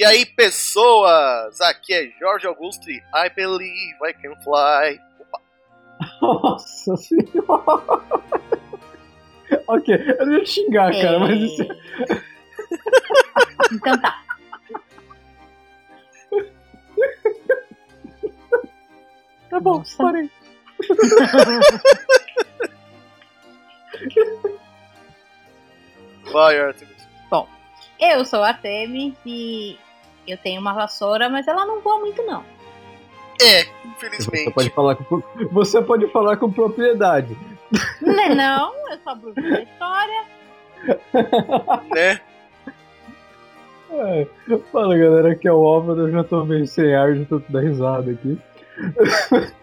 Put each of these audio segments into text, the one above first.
E aí, pessoas? Aqui é Jorge Augusto e I Believe I Can Fly. Opa. Nossa senhora! ok, eu não ia xingar, cara, mas isso. Então tá. Tá bom, Nossa. parei. Vai, Artemis. Eu sou a Artemis e eu tenho uma vassoura, mas ela não voa muito, não. É, Você infelizmente. pode falar com, você pode falar com propriedade. Não é não, eu sou a bruxa da história. Né? É, fala galera, aqui é o Álvaro, eu já tô meio sem ar, já tô dando risada aqui.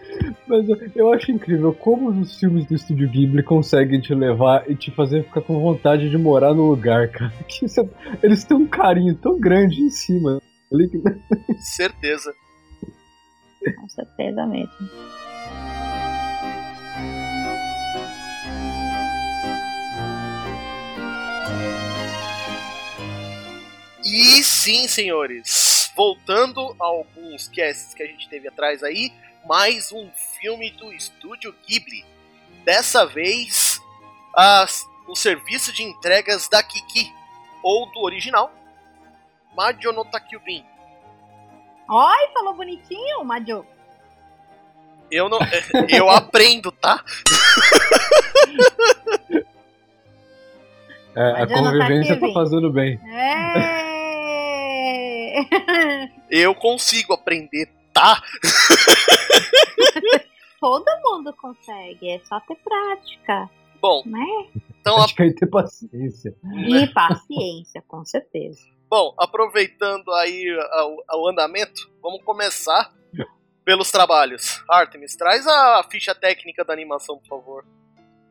Mas eu- eu acho incrível como os filmes do Estúdio Ghibli conseguem te levar e te fazer ficar com vontade de morar no lugar, cara. Isso- eles têm um carinho tão grande em cima. Certeza. Com certeza mesmo. E sim, senhores, voltando a alguns casts que a gente teve atrás aí, mais um filme do estúdio Ghibli. Dessa vez, as- o serviço de entregas da Kiki, ou do original, Majo no Takyubin. Oi, falou bonitinho, Madio. Eu não, eu aprendo, tá? É, a tá convivência tá fazendo bem. É. Eu consigo aprender, tá? Todo mundo consegue, é só ter prática, Bom, né? então, a- Acho que aí ter paciência. E paciência, com certeza. Bom, aproveitando aí o, o andamento, vamos começar pelos trabalhos. Artemis, traz a ficha técnica da animação, por favor.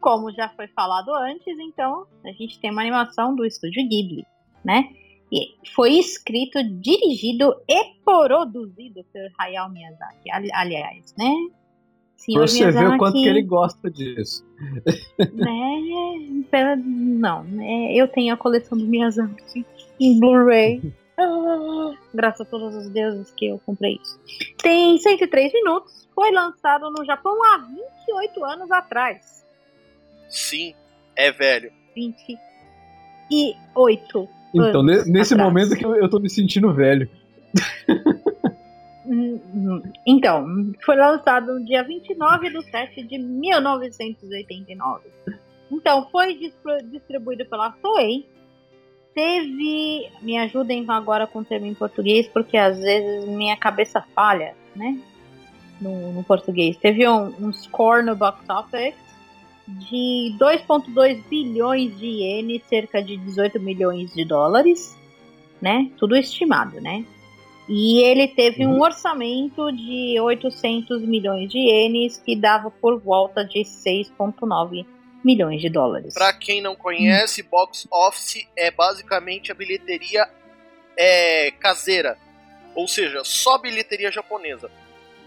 Como já foi falado antes, então a gente tem uma animação do estúdio Ghibli, né? E foi escrito, dirigido e produzido por Hayao Miyazaki. Ali- aliás, né? Senhor você ver o Miyazaki, quanto que ele gosta disso. né? pela- Não, né? Eu tenho a coleção do Miyazaki em Blu-ray. Ah, graças a todos os deuses que eu comprei isso. Tem 103 minutos. Foi lançado no Japão há 28 anos atrás. Sim, é velho. 28. Então, nesse atrás. momento que eu, eu tô me sentindo velho. Hum, hum. Então, foi lançado no dia 29 de 7 de 1989. Então, foi distribuído pela Toei. Teve. Me ajudem agora com o termo em português, porque às vezes minha cabeça falha, né? No, no português. Teve um, um score no box office de 2,2 bilhões de ienes, cerca de 18 milhões de dólares, né? Tudo estimado, né? E ele teve um Uhum. orçamento de 800 milhões de ienes, que dava por volta de 6,9 milhões de dólares. Pra quem não conhece, box office é basicamente a bilheteria é, caseira. Ou seja, só bilheteria japonesa.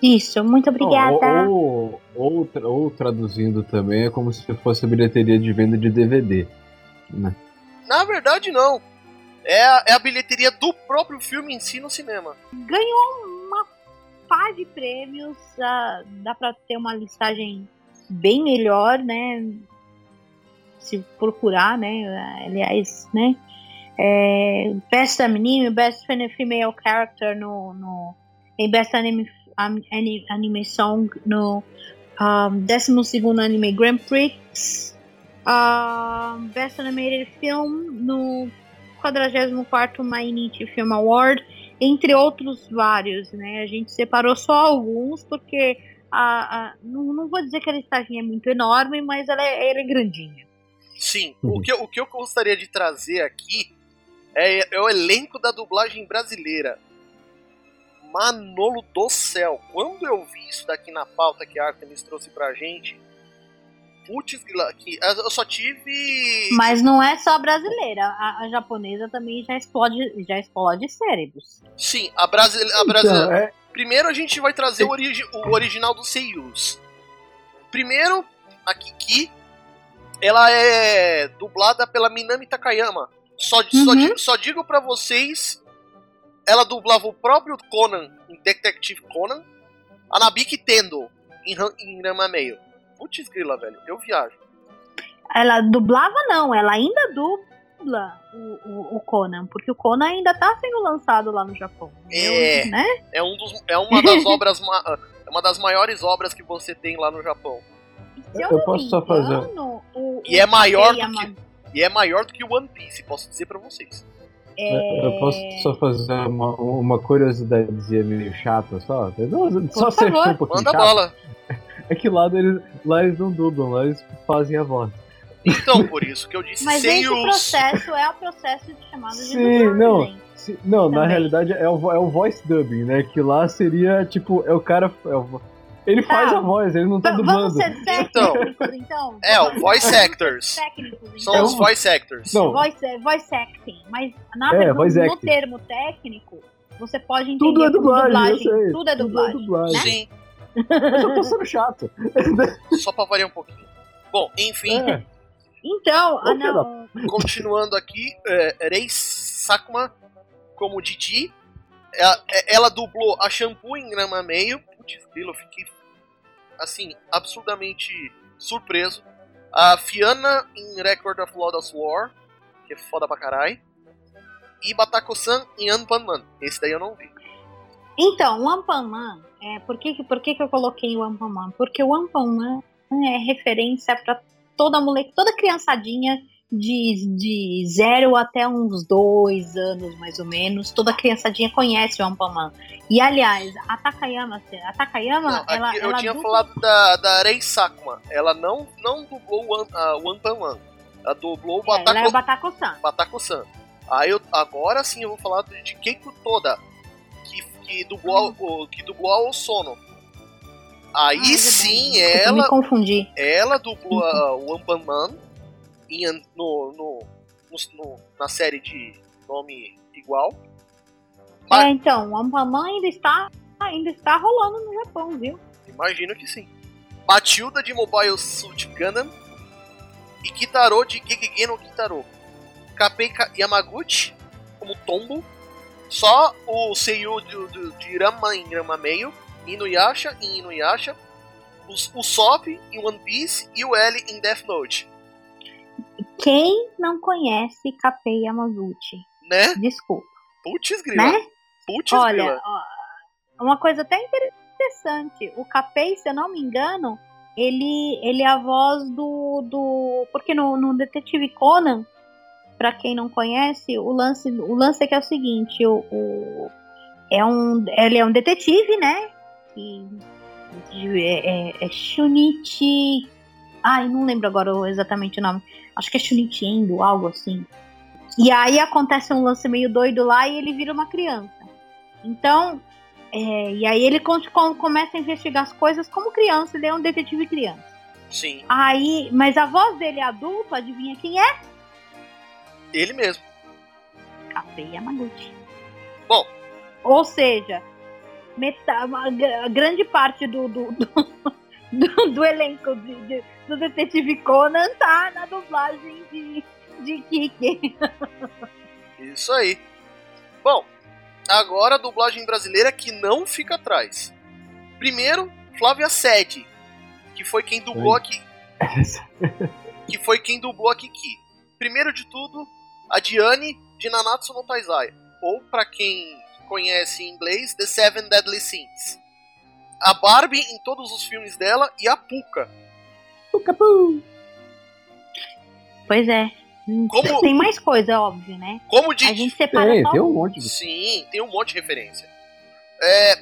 Isso, muito obrigada. Ou, ou, ou, ou traduzindo também, é como se fosse a bilheteria de venda de DVD. Né? Na verdade, não. É a, é a bilheteria do próprio filme em si no cinema. Ganhou uma pá de prêmios, ah, dá pra ter uma listagem bem melhor, né? Se procurar, né? Aliás, né? É, Best Anime, Best Female Character no, no em Best Anime, Am- Ani- Anime Song no um, 12 Anime Grand Prix, um, Best Animated Film no 44º Mainichi Film Award, entre outros vários, né? A gente separou só alguns porque a, a- não, não vou dizer que a listagem é muito enorme, mas ela é, ela é grandinha. Sim, Uhum. o, que, eu- o que eu gostaria de trazer aqui é, é o elenco da dublagem brasileira. Manolo do céu, quando eu vi isso daqui na pauta que a Artemis trouxe pra gente, putz, que eu só tive. Mas não é só brasileira, a, a japonesa também já explode, já explode cérebros. Sim, a brasileira. A brasileira Então, é, Primeiro a gente vai trazer o, origi o original dos Seiyus. Primeiro, a Kiki, ela é dublada pela Minami Takayama. Só, só, Uhum. di- só digo pra vocês ela dublava o próprio Conan em Detective Conan, a Nabiki Tendo em, em Rama Meio. Putz grila, velho, eu viajo. Ela dublava, não, ela ainda dubla o, o, o Conan, porque o Conan ainda tá sendo lançado lá no Japão. É. né? É, um dos, é uma das obras ma- é uma das maiores obras que você tem lá no Japão. Se Eu não posso me só fazer- engano, o- E o é maior do que, e é maior do que o One Piece, posso dizer pra vocês. é, Eu posso só fazer uma, uma curiosidadezinha meio chata só? Não, só ser um pouquinho Manda chato. bola. É que lá eles, lá eles não dublam, lá eles fazem a voz. Então, por isso que eu disse Mas sem esse os. processo é o processo de chamada de Sim, dublagem. não. Se- não, na Também. realidade é o, é o voice dubbing, né? Que lá seria, tipo, é o cara. é o ele Tá. faz a voz, ele não tá dublando. Vamos ser Então. técnicos, então? É, o voice actors. Técnicos, São então. os voice actors. Não. Voice, voice acting. Mas na É, verdade, voice no acting. termo técnico, você pode entender Tudo é dublagem, eu sei. Tudo é dublagem. dublagem. Sim, Eu só tô sendo chato. só pra variar um pouquinho. Bom, enfim, É. Então, Ô, ah, não. continuando aqui, é, Rei Sakuma como Didi. Ela, é- ela dublou a Shampoo em Grama Meio. Putz, grilo, eu fiquei assim, absurdamente surpreso. A Fiana em Record of Lodoss War, que é foda pra caralho. E Batako-san em Anpanman. Esse daí eu não vi. Então, o Ampaman, é, por, que, por que, que eu coloquei o Ampaman? Porque o Ampaman é referência para toda moleque, toda criançadinha de, de zero até uns dois anos, mais ou menos. Toda criançadinha conhece o Ampaman. E, aliás, a Takayama, a Takayama, Não, ela, eu ela tinha dubla- falado da, da Rei Sakuma. Ela não, não dublou o a- o Anpanman. Ela dublou o é, ela é o Batako- Batako-san. Batako-san. Aí eu, agora sim eu vou falar de Keiko Toda, que, que, dublou, o, que dublou a Osono. Aí Ah, é sim. Eu me ela, confundi. ela dublou a- o Anpanman em no, no, no- na série de nome igual. Mas- É, então, o Ampaman ainda está, ainda está rolando no Japão, viu? Imagino que sim. Matilda de Mobile Suit Gundam e Kitaro de Gegege no Kitaro. Kapei Ka- Yamaguchi como Tombo. Só o Seiyu de, de, de Rama em Rama Meio. Inuyasha em Inuyasha. O, o Sop em One Piece e o L em Death Note. Quem não conhece Kapei Yamaguchi? Né? Desculpa, Putz grila. né? Putz Olha, grila. ó, uma coisa até interessante. O Capei, se eu não me engano, ele, ele é a voz do. do porque no, no Detetive Conan, pra quem não conhece, o lance, o lance é que é o seguinte: o, o- é um, ele é um detetive, né? Que é, é, é Shunichi. Ai, não lembro agora exatamente o nome. Acho que é Shunichi Endo, algo assim. E aí acontece um lance meio doido lá e ele vira uma criança. Então, é, e aí ele começa a investigar as coisas como criança, ele é um detetive criança. Sim, Aí, mas a voz dele adulto, adivinha quem é? ele mesmo. Kapei Yamaguchi. Bom. Ou seja, meta- uma gra- grande parte do, do, do, do- do elenco de- de- do Detetive Conan tá na dublagem de, de Kiki. Isso aí. Bom, agora a dublagem brasileira que não fica atrás. Primeiro, Flávia Sede, que foi quem dublou Oi. aqui. Que foi quem dublou a Kiki. Primeiro de tudo, a Diane de Nanatsu no Taizai. Ou, pra quem conhece em inglês, The Seven Deadly Sins. A Barbie em todos os filmes dela e a Puka. Pois é. Como- Tem mais coisa, óbvio, né? Como A de gente separa Tem, só tem um monte de. Sim, tem um monte de referência. É,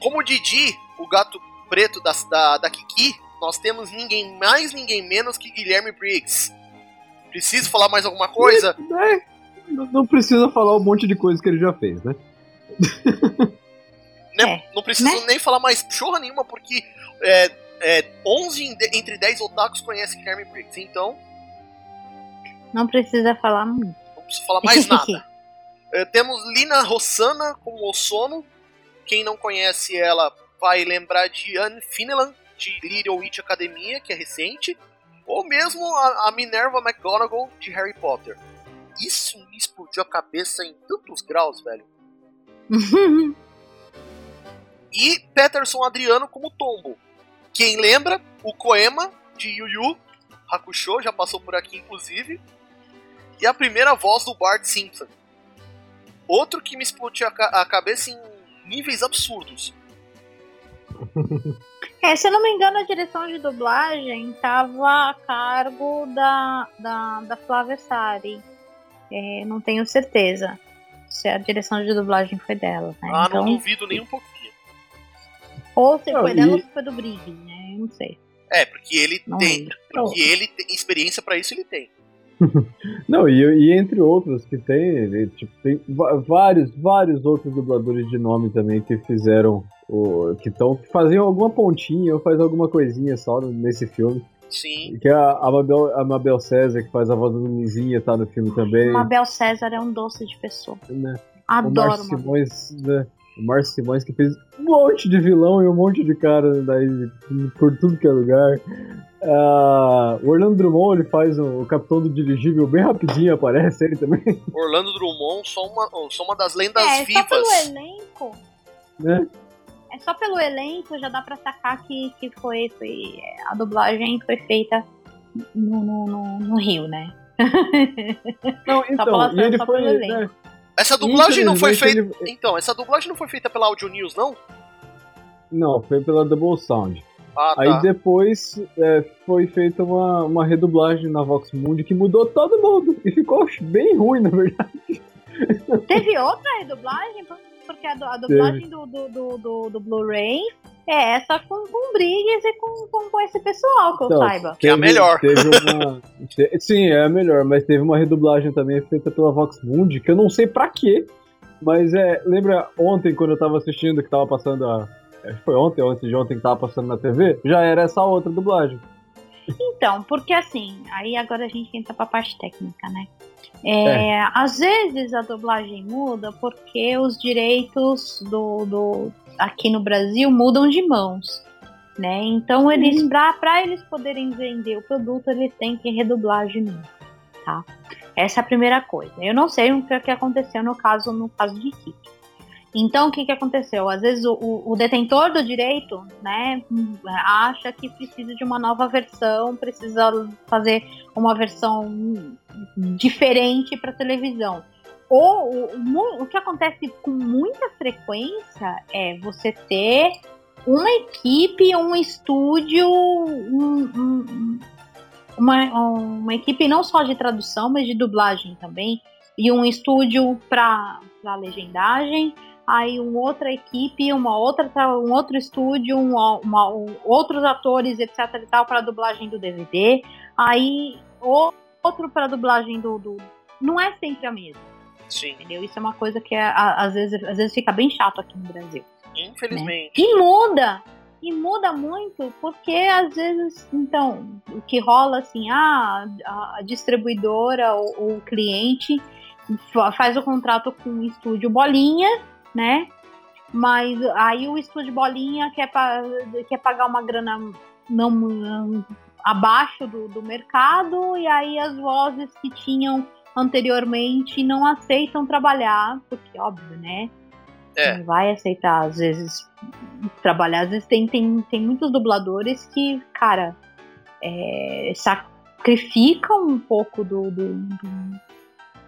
como o Didi, o gato preto da, da, da Kiki, nós temos ninguém mais, ninguém menos que Guilherme Briggs. Preciso falar mais alguma coisa? É, não não precisa falar um monte de coisa que ele já fez, né? Né? É, Não preciso né? nem falar mais chorra nenhuma, porque é, é, 11 em- entre 10 otakus conhecem Guilherme Briggs. Então, Não precisa falar muito. não preciso falar mais nada. É, temos Lina Rossana como Osono. Quem não conhece ela vai lembrar de Anne Finelan, de Little Witch Academia, que é recente. Ou mesmo a, a Minerva McGonagall, de Harry Potter. Isso me explodiu a cabeça em tantos graus, velho. e Peterson Adriano como Tombo. Quem lembra, o Koema de Yu Yu Hakusho, já passou por aqui inclusive. E a primeira voz do Bart Simpson. Outro que me explodiu a, cabeça em níveis absurdos. É, se eu não me engano, a direção de dublagem estava a cargo da, da, da Flávia Sari. É, não tenho certeza se a direção de dublagem foi dela. Né? Ah, então, não duvido nem um pouquinho. Ou se não, foi dela e... ou se foi do Briggs, né? Eu não sei. É, porque ele não tem. Lembro. Porque ele tem experiência para isso, ele tem. Não, e, e, entre outros que tem, ele, tipo, tem vários, vários outros dubladores de nome também que fizeram o, que estão que faziam alguma pontinha ou faz alguma coisinha só nesse filme. Sim. Que a, a, Mabel, a Mabel César, que faz a voz do Luizinha, tá no filme também. Mabel César é um doce de pessoa. Né? Adoro. O Simões, né? O Márcio Simões que fez um monte de vilão e um monte de cara daí por tudo que é lugar. Uh, o Orlando Drummond ele faz o, o, capitão do dirigível bem rapidinho, aparece ele também. Orlando Drummond, só uma, só uma das lendas é, vivas. Só pelo elenco. Né? É só pelo elenco já dá pra sacar que, que foi, foi a dublagem foi feita no, no, no, no Rio, né? Não, então, e ele foi, né, essa dublagem não foi feita. Ele... Então, essa dublagem não foi feita pela Audio News, não? Não, foi pela Double Sound. Ah, tá. Aí depois é, foi feita uma, uma redublagem na Vox Mundi que mudou todo mundo. E ficou bem ruim, na verdade. Teve outra redublagem? Porque a, a dublagem do, do, do, do, do Blu-ray é essa com, com Briggs e com, com, com, esse pessoal, que então, eu saiba. Que é a melhor. Teve uma, te, sim, é a melhor, mas teve uma redublagem também feita pela Vox Mundi, que eu não sei pra quê. Mas é, lembra ontem quando eu tava assistindo que tava passando a. Acho que foi ontem ou antes de ontem que tava passando na TV? Já era essa outra dublagem. Então, porque assim, aí agora a gente entra pra parte técnica, né? É, é. Às vezes a dublagem muda porque os direitos do, do aqui no Brasil mudam de mãos. Né? Então eles uhum. para eles poderem vender o produto, eles têm que redublar de novo, tá? Essa é a primeira coisa. Eu não sei o que aconteceu no caso no caso de Kiki. Então, o que, que aconteceu? Às vezes o, o, detentor do direito, né, acha que precisa de uma nova versão, precisa fazer uma versão diferente para televisão. Ou o, o que acontece com muita frequência é você ter uma equipe, um estúdio, um, um, uma, uma equipe não só de tradução, mas de dublagem também, e um estúdio para legendagem, aí uma outra equipe, uma outra, um outro estúdio, um, uma, um, outros atores, etc e tal, para dublagem do DVD, aí outro para dublagem do, do, Não é sempre a mesma. Sim. Entendeu? Isso é uma coisa que é, às, vezes, às vezes fica bem chato aqui no Brasil. Infelizmente. Né? E muda! E muda muito, porque às vezes, então, o que rola assim, ah, a distribuidora ou o cliente faz o contrato com o estúdio Bolinha, né? Mas aí o estúdio Bolinha quer, quer pagar uma grana não, não abaixo do, do mercado, e aí as vozes que tinham anteriormente não aceitam trabalhar, porque óbvio, né? É. Não vai aceitar, às vezes, trabalhar. Às vezes tem, tem, tem muitos dubladores que, cara, é, sacrificam um pouco do, do, do,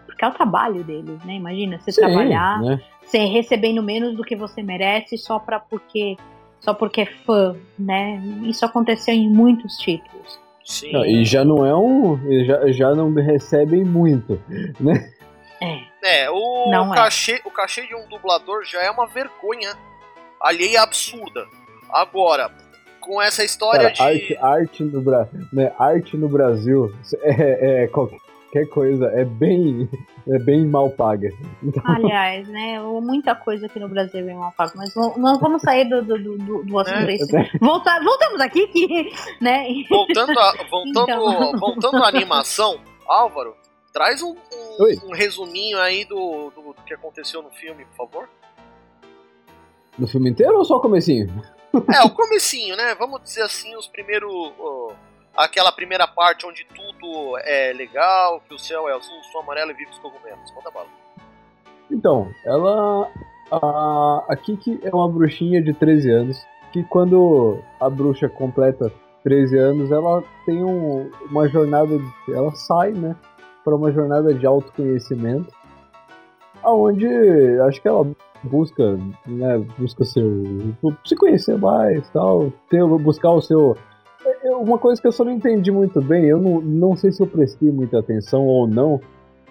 Porque é o trabalho deles, né? Imagina, você Sim, trabalhar, né? você recebendo menos do que você merece só pra porque. Só porque é fã, né? Isso aconteceu em muitos títulos. Sim. Não, e já não é um. Já, já não recebem muito, né? É. É, o, não é. cachê, é. o cachê de um dublador já é uma vergonha alheia absurda. Agora, com essa história Cara, de. Arte, arte, no, né, arte no Brasil é, é, qualquer, qualquer coisa é bem, é bem mal paga. Então... Aliás, né? Muita coisa aqui no Brasil é bem mal paga, mas nós vamos sair do, do, do, do assunto. É. Voltar, voltamos aqui que. Né? Voltando, a, voltando, então... voltando à animação, Álvaro, traz um, um, um resuminho aí do, do, que aconteceu no filme, por favor. No filme inteiro ou só o comecinho? É, o comecinho, né? Vamos dizer assim, os primeiros. Uh, aquela primeira parte onde tudo é legal, que o céu é azul, o sol amarelo e vive os cogumelos. Conta bala. Então, ela. A, a Kiki é uma bruxinha de 13 anos, que quando a bruxa completa 13 anos, ela tem um, uma jornada, ela sai, né, para uma jornada de autoconhecimento, aonde acho que ela busca, né, busca ser, se conhecer mais, tal, ter, buscar o seu uma coisa que eu só não entendi muito bem, eu não, não sei se eu prestei muita atenção ou não.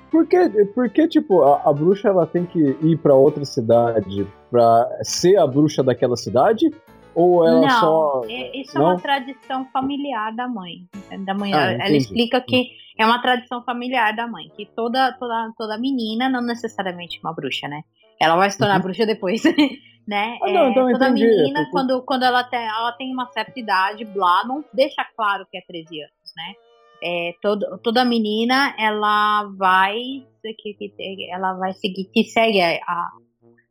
Porque, porque tipo, a, a bruxa ela tem que ir para outra cidade para ser a bruxa daquela cidade? Ou ela não, só. Isso não? é uma tradição familiar da mãe. Da mãe ah, ela explica que é uma tradição familiar da mãe, que toda, toda, toda menina, não necessariamente uma bruxa, né? Ela vai se tornar uhum. bruxa depois. né? Ah, não, então é, toda menina, quando, quando ela, tem, ela tem uma certa idade, blá, não deixa claro que é 13 anos, né? É, todo, toda menina, ela vai que, que, ela vai seguir, que segue a,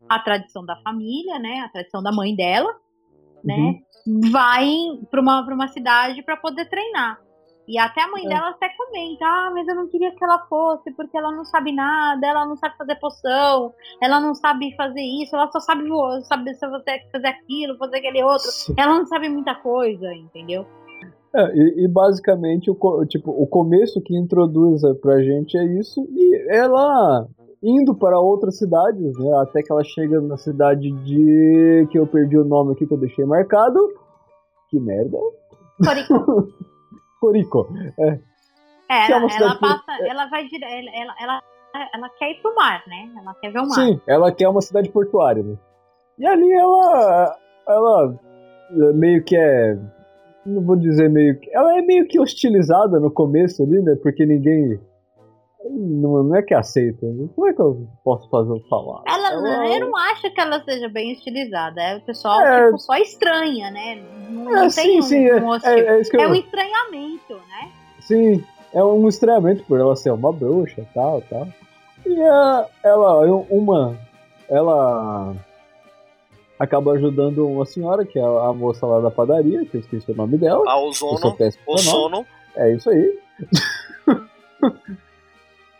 a tradição da família, né? A tradição da mãe dela, né? Uhum. Vai para uma, uma cidade para poder treinar. E até a mãe é. dela até comenta, ah, mas eu não queria que ela fosse, porque ela não sabe nada, ela não sabe fazer poção, ela não sabe fazer isso, ela só sabe, sabe fazer aquilo, fazer aquele outro. Sim. Ela não sabe muita coisa, entendeu? É, e, e, basicamente o, tipo, o começo que introduz pra gente é isso, e ela indo para outras cidades, né? Até que ela chega na cidade de. que eu perdi o nome aqui que eu deixei marcado. Que merda. Corico. Corico. É. É, ela, ela passa, ela vai dire... ela, ela, ela quer ir pro mar, né? Ela quer ver o mar. Sim, ela quer uma cidade portuária, né? E ali ela, ela meio que é, não vou dizer meio que, ela é meio que hostilizada no começo ali, né? Porque ninguém não, não é que aceita. Como é que eu posso fazer falar? Ela, ela, eu não acho que ela seja bem estilizada. É o pessoal é... Tipo, só estranha, né? Não, é, tem sim, um, sim, um é, é, é, é um estranhamento, né? Sim, é um estranhamento por ela ser uma bruxa tal, tal. E a, ela, uma, ela acaba ajudando uma senhora, que é a moça lá da padaria, que eu esqueci o nome dela. A Ozono. Ozono. É isso aí.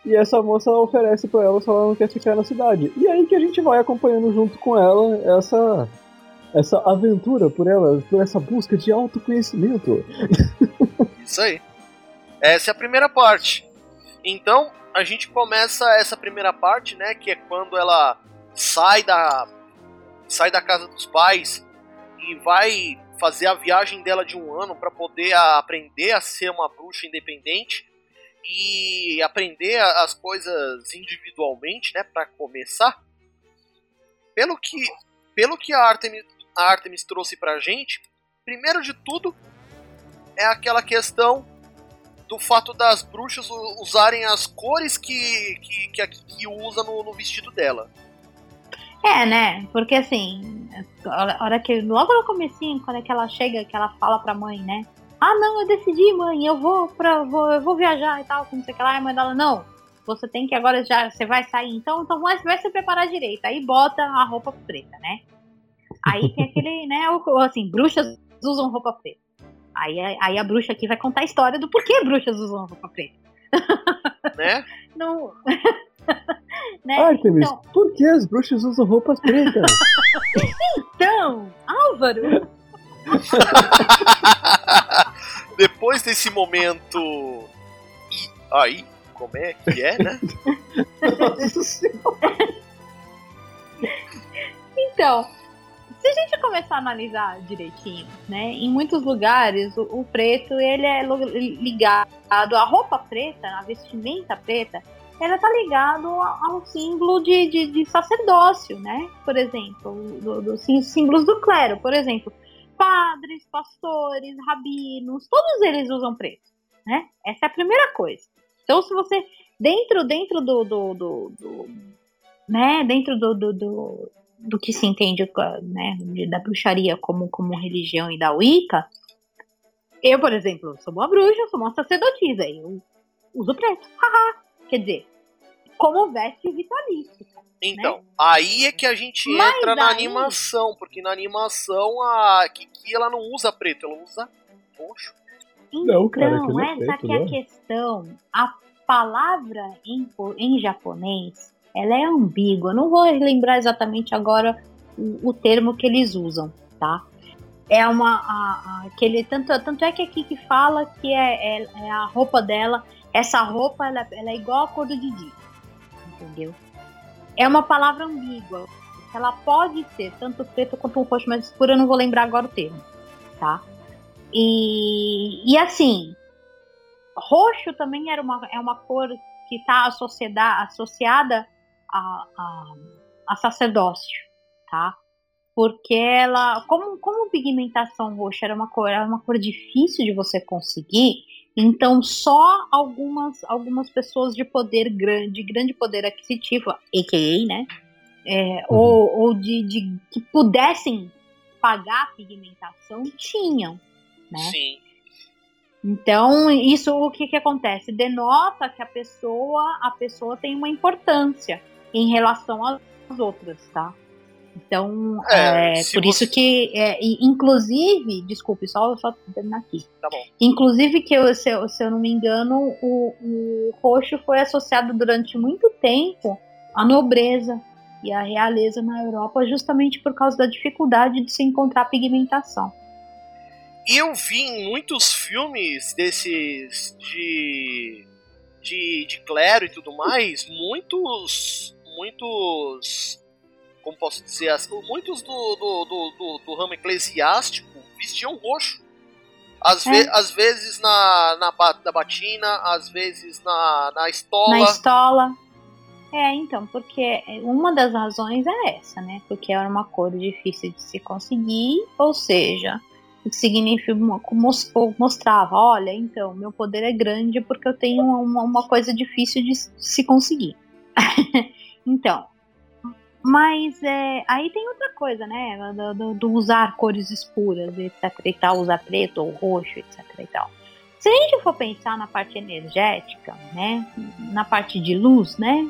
E essa moça oferece para ela se ela não quer ficar na cidade. E aí que a gente vai acompanhando junto com ela essa essa aventura por ela, por essa busca de autoconhecimento. Isso aí. Essa é a primeira parte. Então, a gente começa essa primeira parte, né, que é quando ela sai da sai da casa dos pais e vai fazer a viagem dela de um ano para poder aprender a ser uma bruxa independente e aprender as coisas individualmente, né, para começar. Pelo que, pelo que a Artemis, a Artemis trouxe pra gente, primeiro de tudo é aquela questão do fato das bruxas usarem as cores que, que, que Kiki usa no, no vestido dela. É, né? Porque assim, hora que logo no comecinho, quando é que ela chega, que ela fala pra mãe, né? Ah, não, eu decidi, mãe, eu vou para vou, eu vou viajar e tal, não sei o que lá. E a mãe dela, não, você tem que agora já, você vai sair, então, então vai, vai se preparar direito. Aí bota a roupa preta, né? Aí tem aquele, né, assim, bruxas usam roupa preta. Aí, aí a bruxa aqui vai contar a história do porquê bruxas usam roupa preta. Né? Não. né? Artemis, então... por que as bruxas usam roupas pretas? então, Álvaro, Depois desse momento. E aí, como é que é, né? então, se a gente começar a analisar direitinho, né, em muitos lugares o, o, preto ele é ligado à roupa preta, à vestimenta preta, ela tá ligado ao símbolo de, de, de sacerdócio, né? Por exemplo, do, do, símbolos do clero, por exemplo padres, pastores, rabinos, todos eles usam preto, né? Essa é a primeira coisa. Então, se você dentro dentro do, do, do, do né, dentro do, do, do, do, que se entende, né, da bruxaria como como religião e da Wicca, eu, por exemplo, sou uma bruxa, sou uma sacerdotisa, eu uso preto. Quer dizer, como veste vitalícia. Então, né? aí é que a gente Mas entra na animação, porque na animação a Kiki ela não usa preto, ela usa roxo. Então, não, cara, essa é, preto, que é a questão. A palavra em, em japonês ela é ambígua. Não vou lembrar exatamente agora o, o termo que eles usam, tá? É uma. A, a, aquele, tanto, tanto é que aqui que fala que é, é, é a roupa dela. Essa roupa ela, ela, é igual a cor do Didi. Entendeu? É uma palavra ambígua. Ela pode ser tanto preto quanto um roxo mais escuro, eu não vou lembrar agora o termo. Tá? E, e assim, roxo também era uma, é uma cor que está associada a, a, a sacerdócio, tá? Porque ela, como, como pigmentação roxa era uma cor, era uma cor difícil de você conseguir, então só algumas, algumas pessoas de poder grande, de grande poder aquisitivo, a.k.a., né? É, uhum. ou, ou de, de que pudessem pagar a pigmentação tinham, né? Sim. Então, isso o que, que acontece? Denota que a pessoa, a pessoa tem uma importância em relação às outras, tá? Então, é, é por você... isso que, é, inclusive, desculpe, só, só terminar aqui. Tá bom. Inclusive que, eu, se, eu, se eu não me engano, o, o roxo foi associado durante muito tempo à nobreza e à realeza na Europa, justamente por causa da dificuldade de se encontrar pigmentação. E eu vi em muitos filmes desses de, de, de clero e tudo mais, muitos, muitos, como posso dizer, muitos do, do, do, do, do ramo eclesiástico vestiam roxo. Às, é. ve às vezes na, na, na batina, às vezes na, na estola. Na estola. É, então, porque uma das razões é essa, né? Porque era uma cor difícil de se conseguir, ou seja, o que significa mostrava, olha, então, meu poder é grande porque eu tenho uma, uma coisa difícil de se conseguir. então, mas é, aí tem outra coisa, né? Do, do, do, usar cores escuras, etc e tal, usar preto ou roxo, etc e tal. Se a gente for pensar na parte energética, né? Na parte de luz, né?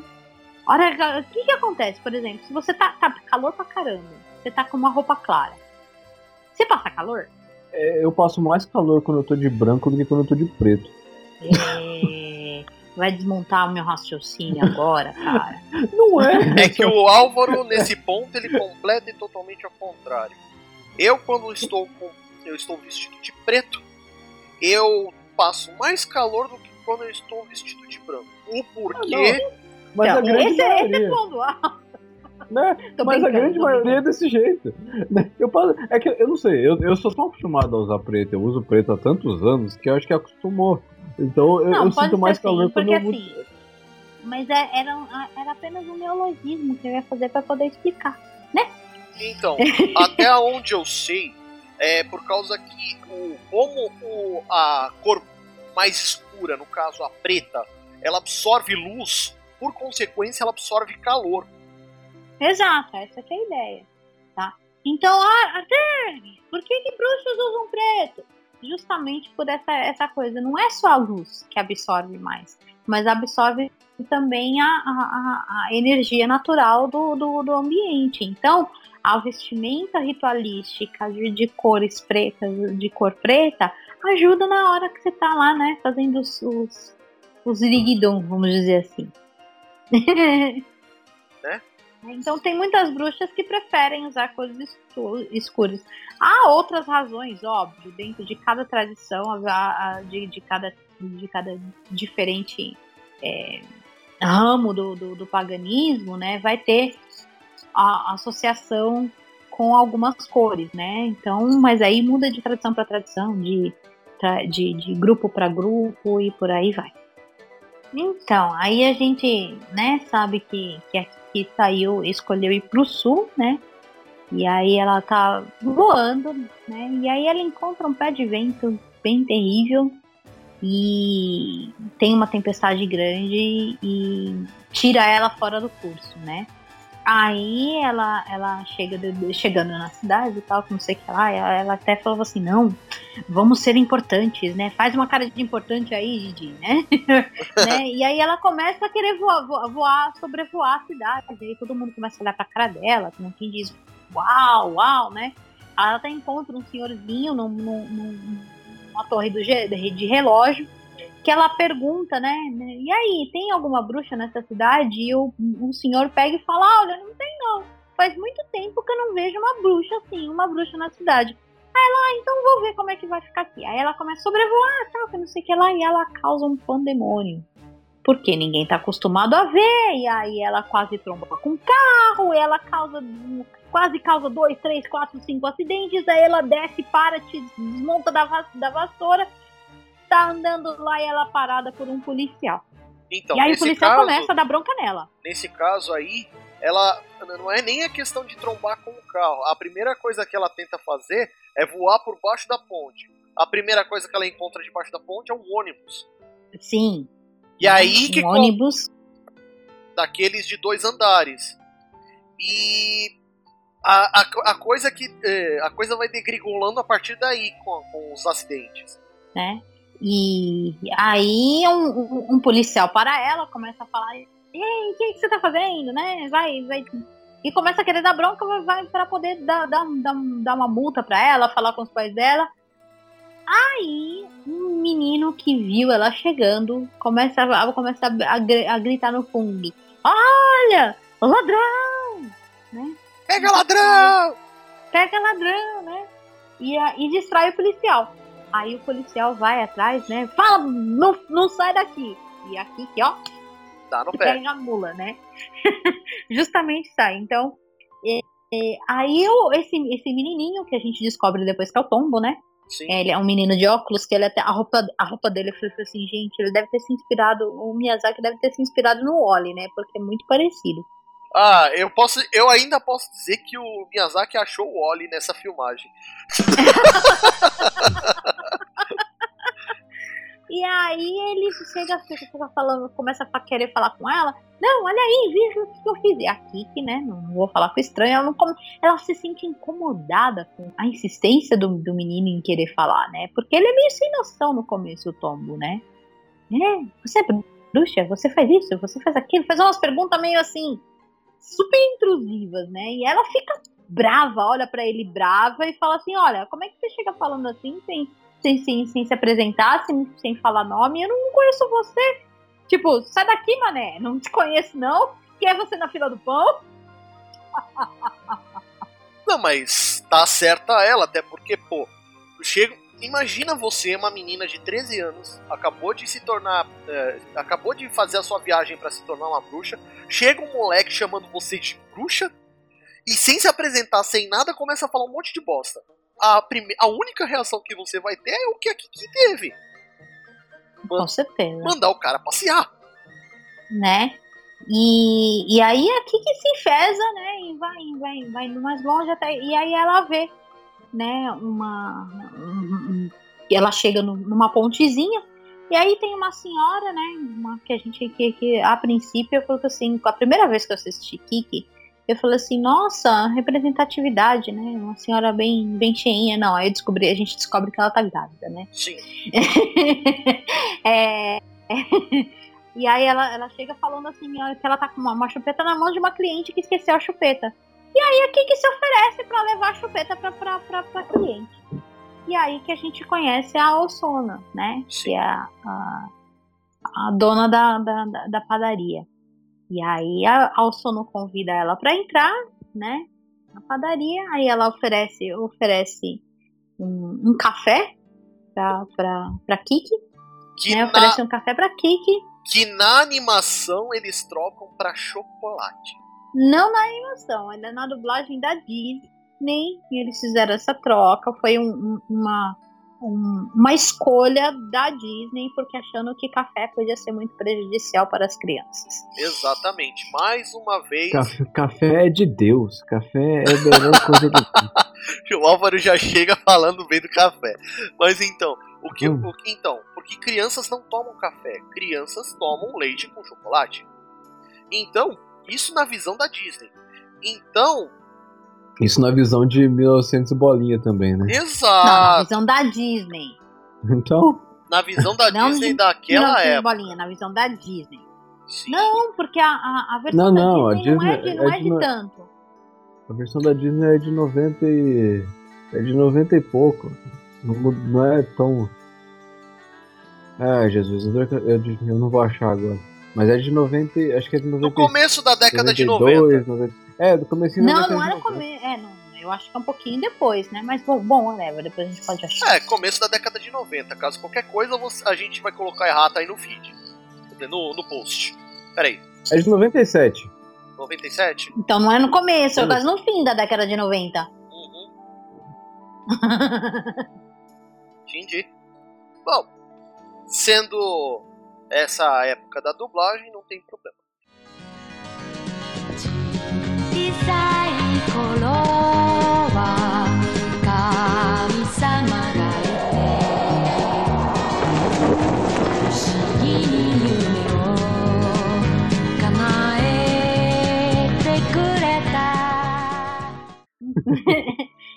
Olha, o que, que acontece, por exemplo, se você tá, tá calor pra caramba, você tá com uma roupa clara. Você passa calor? É, eu passo mais calor quando eu tô de branco do que quando eu tô de preto. É, vai desmontar o meu raciocínio agora, cara. Não é. É que o Álvaro, nesse ponto, ele completa e totalmente ao contrário. Eu, quando estou com, eu estou vestido de preto, eu passo mais calor do que quando eu estou vestido de branco. O porquê. Ah, mas então, a grande esse, maioria... esse é ponto né? Mas a grande maioria é desse jeito. Né? Eu, é que eu não sei, eu, eu sou tão acostumado a usar preto, eu uso preto há tantos anos que eu acho que acostumou. Então eu, não, eu sinto mais calor assim, quando eu uso. Assim, mas é, era, era apenas um neologismo que eu ia fazer para poder explicar, né? Então, até onde eu sei, é por causa que o, como o, a cor mais escura, no caso a preta, ela absorve luz, por consequência ela absorve calor. Exato, essa é a ideia, tá? Então, ah, por que, que bruxos usam preto? Justamente por essa, essa coisa, não é só a luz que absorve mais, mas absorve também a, a, a energia natural do, do, do, ambiente. Então, a vestimenta ritualística de, de, cores pretas, de cor preta, ajuda na hora que você tá lá, né, fazendo os, os, os vamos dizer assim. Então tem muitas bruxas que preferem usar cores escuras. Há outras razões, óbvio, dentro de cada tradição, de, de, cada, de cada diferente é, ramo do, do, do, paganismo, né? Vai ter a associação com algumas cores, né? Então, mas aí muda de tradição para tradição, de, de, de grupo para grupo e por aí vai. Então, aí a gente, né, sabe que, que que saiu, escolheu ir pro sul, né? E aí ela tá voando, né? E aí ela encontra um pé de vento bem terrível e tem uma tempestade grande e tira ela fora do curso, né? Aí ela, ela chega chegando na cidade e tal, não sei o que lá, ela, ela até falou assim, não, vamos ser importantes, né? Faz uma cara de importante aí, Didi, né? né? E aí ela começa a querer voar, voar, sobrevoar a cidade, aí todo mundo começa a olhar pra cara dela, como quem diz, uau, uau, né? Ela até encontra um senhorzinho num, num, numa torre do, de relógio, que ela pergunta, né? E aí, tem alguma bruxa nessa cidade? E o, senhor pega e fala: Olha, não tem não. Faz muito tempo que eu não vejo uma bruxa assim, uma bruxa na cidade. Aí ela, ah, então vou ver como é que vai ficar aqui. Aí ela começa a sobrevoar, tal, que não sei o que lá, e ela causa um pandemônio. Porque ninguém tá acostumado a ver, e aí ela quase tromba com o carro, ela causa quase causa dois, três, quatro, cinco acidentes, aí ela desce, para, te desmonta da, da vassoura, tá andando lá e ela parada por um policial. Então, e aí o policial caso, começa a dar bronca nela. Nesse caso aí, ela não é nem a questão de trombar com o carro. A primeira coisa que ela tenta fazer é voar por baixo da ponte. A primeira coisa que ela encontra debaixo da ponte é um ônibus. Sim. E aí que um ônibus daqueles de dois andares. E a, a, a coisa que é, a coisa vai degrigolando a partir daí com, com os acidentes. Né? E aí um, um, policial para ela começa a falar: "Ei, o que, que, você tá fazendo, né? Vai, vai e começa a querer dar bronca, vai, vai para poder dar, dar, dar, dar uma multa para ela, falar com os pais dela. Aí, um menino que viu ela chegando começa, a, começa a, a gritar no fundo: Olha, ladrão! Né? Pega ladrão! Pega ladrão, né? E, e distrai o policial. Aí o policial vai atrás, né? Fala, não, não sai daqui. E aqui, que ó, Tá no pé. Pega a mula, né? Justamente sai. Então, é, é, aí eu, esse, esse menininho que a gente descobre depois que é o Tombo, né? Sim. Ele é um menino de óculos que ele até a roupa a roupa dele foi assim, gente, ele deve ter se inspirado, o Miyazaki deve ter se inspirado no Oli, né? Porque é muito parecido. Ah, eu posso, eu ainda posso dizer que o Miyazaki achou o Oli nessa filmagem. E aí ele chega, fica falando, começa a querer falar com ela. Não, olha aí, veja o que eu fiz. E a Kiki, né? Não, vou falar com estranho, ela, não, ela se sente incomodada com a insistência do, do menino em querer falar, né? Porque ele é meio sem noção no começo, o tombo, né? É, você é bruxa, você faz isso, você faz aquilo, faz umas perguntas meio assim, super intrusivas, né? E ela fica brava, olha para ele brava e fala assim: Olha, como é que você chega falando assim sem sem, sem, sem se apresentar, sem, sem falar nome. Eu não conheço você. Tipo, sai daqui, mané. Não te conheço, não. Quem é você na fila do pão? Não, mas tá certa ela, até porque, pô, chego. Imagina você, uma menina de 13 anos, acabou de se tornar. É, acabou de fazer a sua viagem para se tornar uma bruxa. Chega um moleque chamando você de bruxa. E sem se apresentar, sem nada, começa a falar um monte de bosta a, prime... a única reação que você vai ter é o que a Kiki teve. Com certeza. Mandar o cara passear. Né? E, e aí a Kiki se enfesa, né? E vai, vai, vai mais longe até. E aí ela vê, né? Uma. Um, ela chega no, numa pontezinha. E aí tem uma senhora, né? Uma, que a gente que, que a princípio eu falo assim, a primeira vez que eu assisti Kiki, eu falei assim, nossa, representatividade, né? Uma senhora bem, bem cheinha. Não, aí eu descobri, a gente descobre que ela tá grávida, né? Sim. é, e aí ela, ela chega falando assim, que ela tá com uma, uma, chupeta na mão de uma cliente que esqueceu a chupeta. E aí aqui que se oferece para levar a chupeta pra cliente. E aí que a gente conhece a Osona, né? Que é a, a, a dona da, da, da padaria. E aí a Alsono convida ela para entrar, né? Na padaria. Aí ela oferece, oferece um, um café pra Kiki. Que né? na... Oferece um café pra Kiki. Que na animação eles trocam pra chocolate. Não na animação, ainda na dublagem da Disney. Eles fizeram essa troca. Foi um, um, uma um, uma escolha da Disney, porque achando que café podia ser muito prejudicial para as crianças. Exatamente. Mais uma vez. Café, café é de Deus. Café é a melhor coisa do mundo. o Álvaro já chega falando bem do café. Mas então, o que, hum. o, então, porque crianças não tomam café, crianças tomam leite com chocolate. Então, isso na visão da Disney. Então, isso na visão de 1900 bolinha também, né? Exato. Não, na visão da Disney. Então? Na visão da não Disney de, daquela não época. bolinha, na visão da Disney. Sim. Não, porque a, a, a versão não, da não, Disney, Disney não é de, não é de, de tanto. A versão da Disney é de 90 e... É de 90 e pouco. Não, não é tão... Ah, Jesus, eu não vou achar agora. Mas é de 90. Acho que é de 90. No começo da década 92, de 90. 90. É, do começo Não, não era no começo. É, não, eu acho que é um pouquinho depois, né? Mas bom, bom, whatever, depois a gente pode achar. É, começo da década de 90. Caso qualquer coisa, a gente vai colocar errata aí no feed. No, no post. Peraí. É de 97. 97? Então não é no começo, é quase no fim da década de 90. Uhum. Entendi. Bom, sendo essa época da dublagem, não tem problema.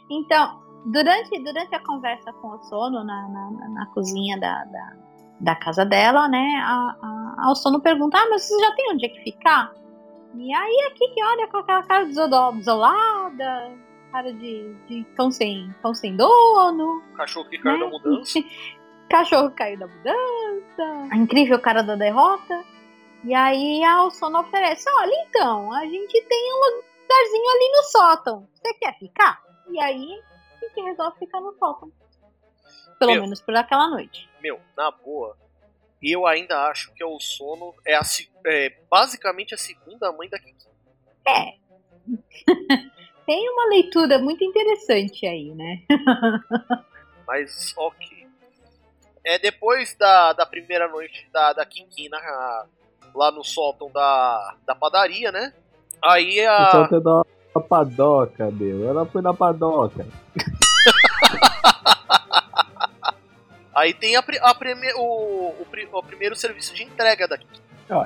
então, durante, durante a conversa com o Sono na, na, na cozinha da, da, da, casa dela, né, a, a, a pergunta: Ah, mas você já tem onde é que ficar? E aí aqui que olha com aquela cara desolada, cara de, de cão, sem, cão sem dono. Cachorro que caiu né? da mudança. Cachorro que caiu da mudança. A incrível cara da derrota. E aí a Sono oferece: Olha, então, a gente tem um lugarzinho ali no sótão. Você quer ficar? E aí gente resolve ficar no sótão. Pelo meu, menos por aquela noite. Meu, na boa, eu ainda acho que o sono é, a, é basicamente a segunda mãe da Kiki. É. Tem uma leitura muito interessante aí, né? Mas ok. É depois da, da primeira noite da, da Kiki na, lá no sótão da, da padaria, né? Aí a. O sótão da padoca, meu. Ela foi na padoca. Aí tem a, a prime, o, o, o, primeiro serviço de entrega daqui.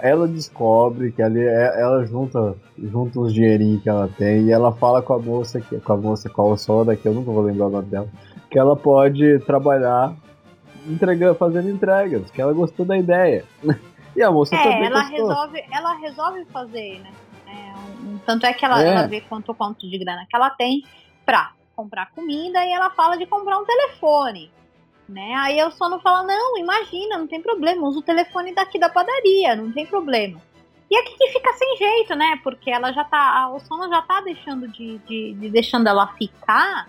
Ela descobre que ali é, ela junta, junta uns dinheirinhos que ela tem e ela fala com a moça, que, com a moça, com a Soda, que eu nunca vou lembrar o nome dela, que ela pode trabalhar entregando, fazendo entregas, que ela gostou da ideia. E a moça é, também ela gostou. resolve, ela resolve fazer, né? É, um, tanto é que ela, é. ela vê quanto quanto de grana que ela tem pra comprar comida e ela fala de comprar um telefone né? Aí eu só não falo, não, imagina, não tem problema, usa o telefone daqui da padaria, não tem problema. E aqui que fica sem jeito, né? Porque ela já tá, o sono já tá deixando de, de, de, deixando ela ficar,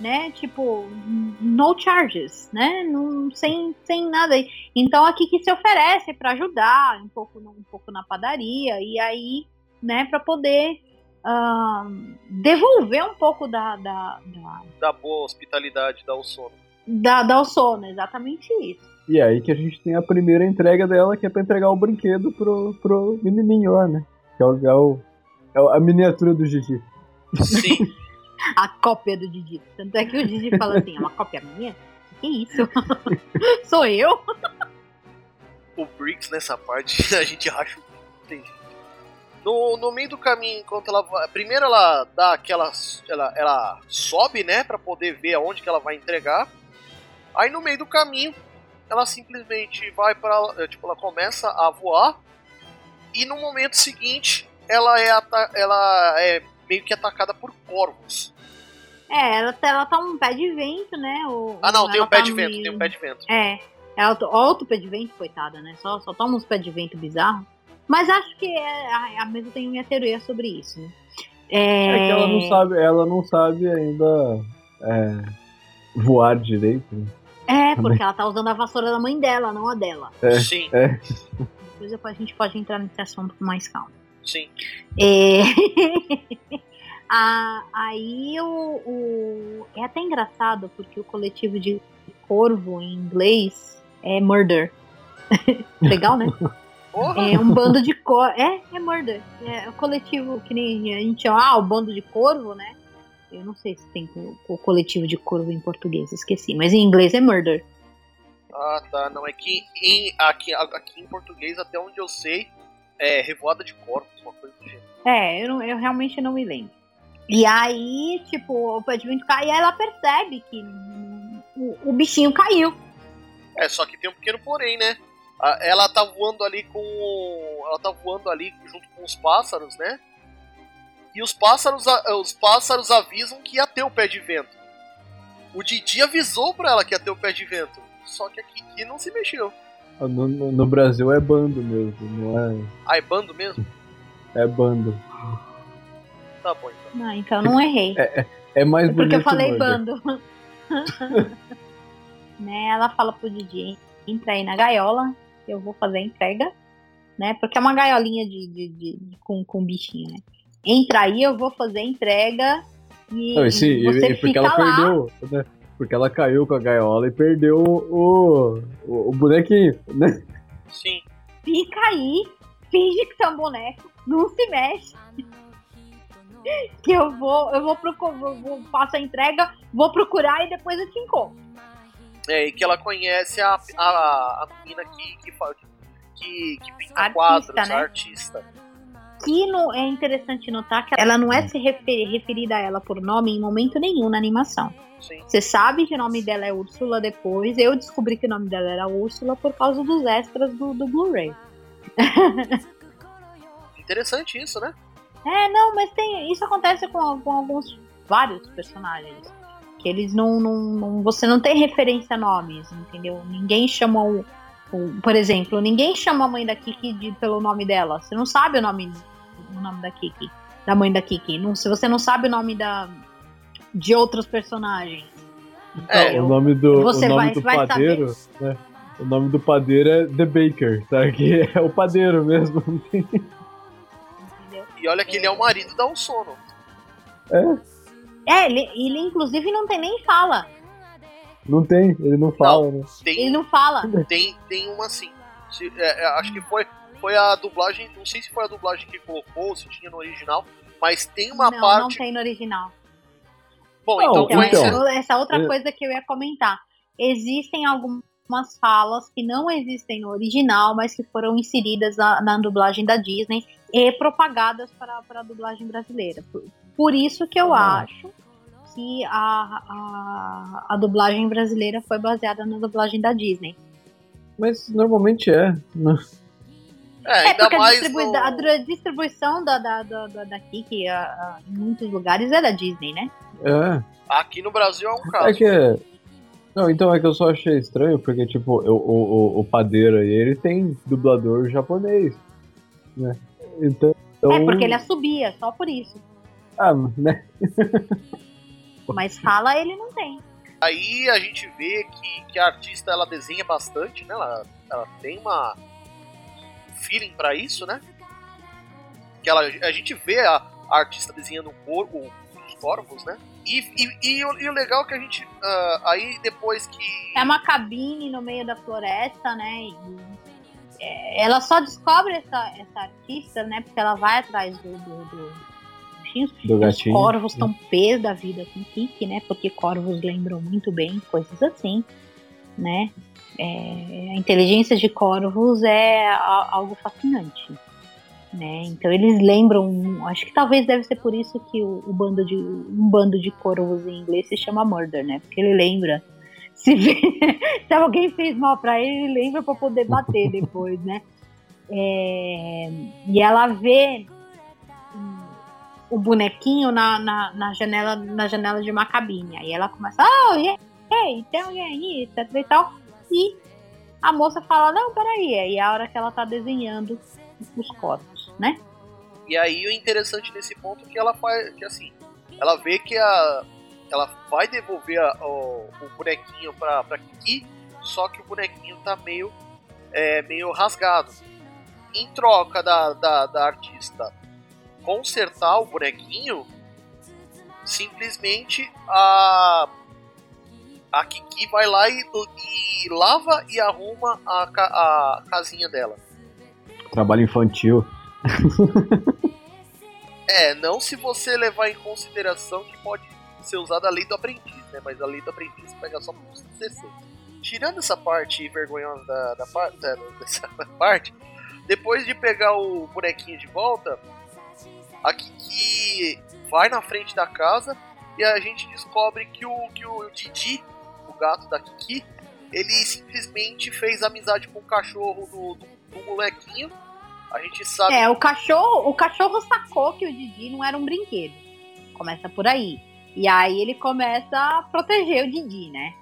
né? Tipo, no charges, né? Não, sem, sem nada. Então aqui que se oferece para ajudar um pouco, um pouco na padaria e aí, né? Para poder uh, devolver um pouco da da, da da boa hospitalidade da sono da, da sono, exatamente isso. E é aí que a gente tem a primeira entrega dela, que é pra entregar o brinquedo pro, pro menininho lá, né? Que é, o, é, o, é a miniatura do Gigi. Sim. a cópia do Didi. Tanto é que o Didi fala assim, é uma cópia minha? Que isso? Sou eu? O Briggs nessa parte, a gente racha no, no meio do caminho, enquanto ela vai. Primeiro ela dá aquela. Ela, ela sobe, né? Pra poder ver aonde que ela vai entregar. Aí no meio do caminho, ela simplesmente vai para, é, tipo, ela começa a voar e no momento seguinte, ela é ela é meio que atacada por corvos. É, ela tá, ela tá um pé de vento, né? O, ah, não, tem um pé tá de vento, meio... tem um pé de vento. É, é outro, outro pé de vento, coitada, né? Só, só toma uns pés de vento bizarro. Mas acho que é, a, a mesa tem minha teoria sobre isso, né? É... é... que ela não sabe, ela não sabe ainda é, voar direito. É, porque ela tá usando a vassoura da mãe dela, não a dela. É, Sim. É. Depois a gente pode entrar nesse assunto com mais calma. Sim. É... a, aí o, o, É até engraçado, porque o coletivo de corvo em inglês é murder. Legal, né? É um bando de corvo. É, é murder. É o coletivo que nem a gente chama, ah, o bando de corvo, né? Eu não sei se tem o, coletivo de corvo em português, esqueci. Mas em inglês é murder. Ah, tá. Não, é que em, aqui, aqui em português, até onde eu sei, é revoada de corpos, uma coisa do gênero. É, eu, não, eu realmente não me lembro. E aí, tipo, o vento cai e ela percebe que o, o bichinho caiu. É, só que tem um pequeno porém, né? Ela tá voando ali com. Ela tá voando ali junto com os pássaros, né? E os pássaros, os pássaros avisam que ia ter o pé de vento. O Didi avisou pra ela que ia ter o pé de vento. Só que a Kiki não se mexeu. No, no, no Brasil é bando mesmo, não é. Ah, é bando mesmo? É bando. Tá bom então. Não, então não errei. É, é, é mais É porque bonito. eu falei bando. né, ela fala pro Didi, entra aí na gaiola, eu vou fazer a entrega, né? Porque é uma gaiolinha de, de, de- de- com, com bichinho, né? Entra aí, eu vou fazer a entrega e, Não, e sim, e você e porque fica ela lá. perdeu. Né? Porque ela caiu com a gaiola e perdeu o, o, o bonequinho, né? Sim. Fica aí, finge que você é um boneco, não se mexe. Que eu vou, eu vou procurar, vou, faço a entrega, vou procurar e depois eu te encontro. É, e que ela conhece a, a, a menina que, que, que, que pinta Artista, quadros, né? a artista. Que no, é interessante notar que ela não é se refer- referida a ela por nome em momento nenhum na animação. Sim. Você sabe que o nome dela é Úrsula depois. Eu descobri que o nome dela era Úrsula por causa dos extras do, do Blu-ray. Interessante isso, né? É, não, mas tem. Isso acontece com, com alguns vários personagens. Que eles não, não, não- Você não tem referência a nomes, entendeu? Ninguém chama o. o- por exemplo, ninguém chama a mãe da Kiki de- pelo nome dela. Você não sabe o nome, o nome da Kiki. Da mãe da Kiki. Não, se você não sabe o nome da, de outros personagens. É, entendeu? o nome do, Você o nome vai- do vai padeiro, né? O nome do padeiro é The Baker, tá? Que é o padeiro mesmo. não? E olha que ele é o marido da Sono. É, ele, ele inclusive não tem nem fala. Não tem, ele não fala, né? Ele Tem, não fala. tem, tem uma sim. Se- é, é, acho que foi, foi a dublagem, não sei se foi a dublagem que colocou, se tinha no original, mas tem uma não, não parte. tem no original. Bom, Não, então, Então, então. essa, essa outra É. coisa que eu ia comentar. Existem algumas falas que não existem no original, mas que foram inseridas na, na dublagem da Disney e propagadas para, para a dublagem brasileira. Por, por isso que eu Ah. acho que a, a, a dublagem brasileira foi baseada na dublagem da Disney. Mas normalmente é. né? É, É, porque a, no- a distribuição da, da, da, da, da Kiki a- a- em muitos lugares é da Disney, né? É. Aqui no Brasil é um caso. É que. Não, então é que eu só achei estranho, porque, tipo, eu- o, o, o padeiro aí, ele tem dublador japonês, né? Então. É, porque ele assobia, só por isso. Ah, né? Mas fala ele não tem. Aí a gente vê que, que a artista ela desenha bastante, né? Ela, ela tem uma um feeling pra isso, né? Que ela, a gente vê a, a artista desenhando um corpo, os corvos, né? E, e, e o, e o legal é que a gente. ah, aí depois que. É uma cabine no meio da floresta, né? E, é, ela só descobre essa, essa artista, né? Porque ela vai atrás do, do, do. Do Os gatinho. corvos estão pés da vida com Kiki, né? Porque corvos lembram muito bem coisas assim, né? É, a inteligência de corvos é a- algo fascinante, né? Então eles lembram, acho que talvez deve ser por isso que o, o bando de um bando de corvos em inglês se chama murder, né? Porque ele lembra se, se alguém fez mal pra ele, ele lembra pra poder bater depois, né? É, e ela vê o bonequinho na, na, na janela na janela de uma cabine. Aí ela começa, oh, e aí, tem alguém aí, e tal. E a moça fala, não, peraí. Aí é a hora que ela tá desenhando os corpos, né? E aí o interessante nesse ponto é que ela faz. Que assim, ela vê que a. Ela vai devolver a- o, o bonequinho pra, pra Kiki, só que o bonequinho tá meio. É, meio rasgado. Em troca da, da, da artista consertar o bonequinho, simplesmente a. A Kiki vai lá e, e lava e arruma a, a casinha dela. Trabalho infantil. É, não se você levar em consideração que pode ser usada a lei do aprendiz, né? Mas a lei do aprendiz pega só para os 16. Tirando essa parte vergonhosa da, da, da- dessa parte, depois de pegar o bonequinho de volta, a Kiki vai na frente da casa e a gente descobre que o, que o Didi, gato da Kiki, ele simplesmente fez amizade com o cachorro do, do, do molequinho. A gente sabe É, o cachorro, o cachorro sacou que o Didi não era um brinquedo. Começa por aí. E aí ele começa a proteger o Didi, né?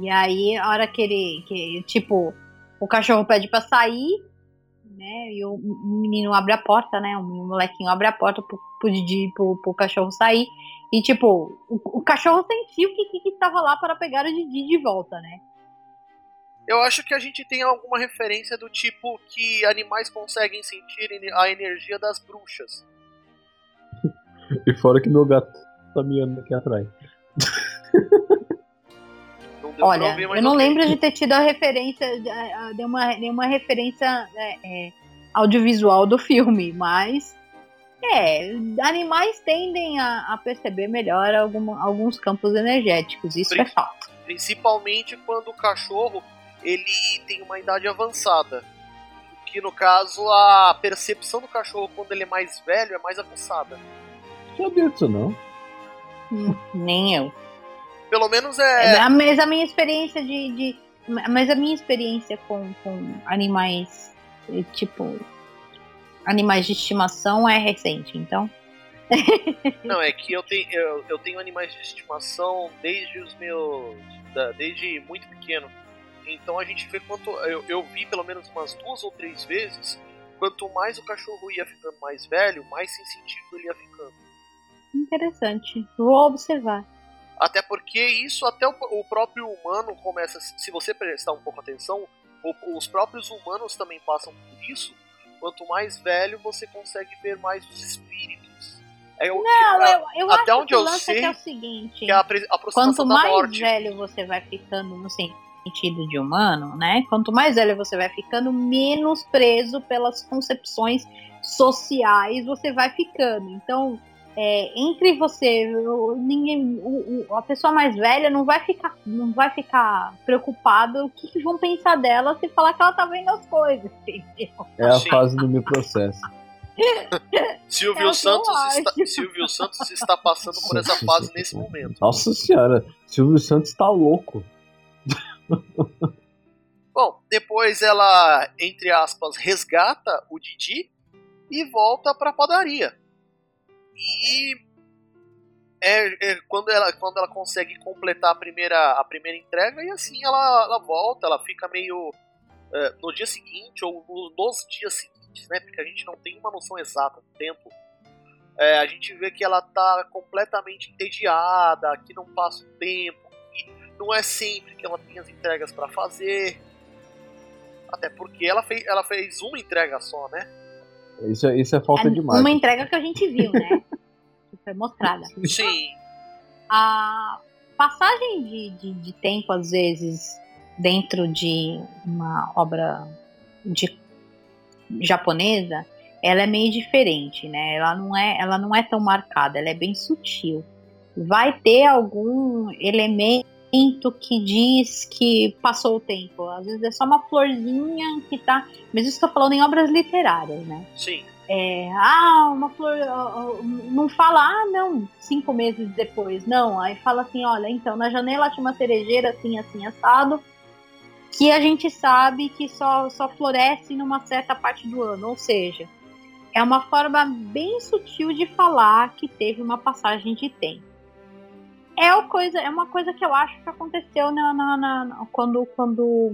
E aí, a hora que ele. Que, tipo, o, cachorro pede para sair, né? E o menino abre a porta, né? O molequinho abre a porta pro, pro Didi, pro, pro cachorro sair. E, tipo, o, o cachorro sentiu que, que, que estava lá para pegar o Didi de volta, né? Eu acho que a gente tem alguma referência do tipo que animais conseguem sentir a energia das bruxas. e fora que meu gato tá miando aqui atrás. Olha, eu não lembro de ter tido a referência, de uma, nenhuma referência é, é, audiovisual do filme, mas é, animais tendem a, a perceber melhor algum, alguns campos energéticos, isso é fato. Principalmente quando o cachorro ele tem uma idade avançada. Que no caso a percepção do cachorro quando ele é mais velho é mais avançada. Sabia disso não? Hum, nem eu. Pelo menos é. é mas a minha experiência de. de mas a minha experiência com, com animais, eh, tipo. Animais de estimação é recente, então. Não, é que eu tenho, eu, eu tenho animais de estimação desde os meus. desde muito pequeno. Então a gente vê quanto. Eu, eu vi pelo menos umas duas ou três vezes. Quanto mais o cachorro ia ficando mais velho, mais sensitivo ele ia ficando. Interessante. Vou observar. Até porque isso até o, o próprio humano começa. Se você prestar um pouco atenção, o, os próprios humanos também passam por isso. Quanto mais velho, você consegue ver mais os espíritos. É, não, pra, eu, eu até acho onde que eu sei que é o seguinte: que é a quanto mais morte. velho você vai ficando no sentido de humano, né? Quanto mais velho você vai ficando, menos preso pelas concepções sociais você vai ficando. Então, é, entre você, ninguém, o, o, a pessoa mais velha não vai ficar, não vai ficar preocupada o que, que, vão pensar dela se falar que ela tá vendo as coisas. Entendeu? É a fase do meu processo. Silvio, é Santos está, Silvio Santos está passando por essa fase nesse momento. Nossa senhora, Silvio Santos está louco. Bom, depois ela, entre aspas, resgata o Didi e volta para a padaria. E é, é, quando, ela, quando ela consegue completar a primeira, a primeira entrega, e assim ela, ela volta, ela fica meio. É, no dia seguinte, ou nos dias seguintes, né? Porque a gente não tem uma noção exata do tempo. É, a gente vê que ela tá completamente entediada, que não passa o tempo, que não é sempre que ela tem as entregas para fazer. Até porque ela fez, ela fez uma entrega só, né? Isso, é, isso é falta é de Uma entrega que a gente viu, né? que foi mostrada. Sim. A passagem de, de, de, tempo, às vezes, dentro de uma obra de japonesa, ela é meio diferente, né? Ela não é, ela não é tão marcada, ela é bem sutil. Vai ter algum elemento que diz que passou o tempo. Às vezes é só uma florzinha que tá. Mas isso estou falando em obras literárias, né? Sim. É, ah, uma flor. Não fala, ah, não, cinco meses depois. Não, aí fala assim: olha, então, na janela tinha uma cerejeira assim, assim, assado, que a gente sabe que só, só floresce numa certa parte do ano. Ou seja, é uma forma bem sutil de falar que teve uma passagem de tempo é, uma coisa, é uma coisa que eu acho que aconteceu na, na, na quando, quando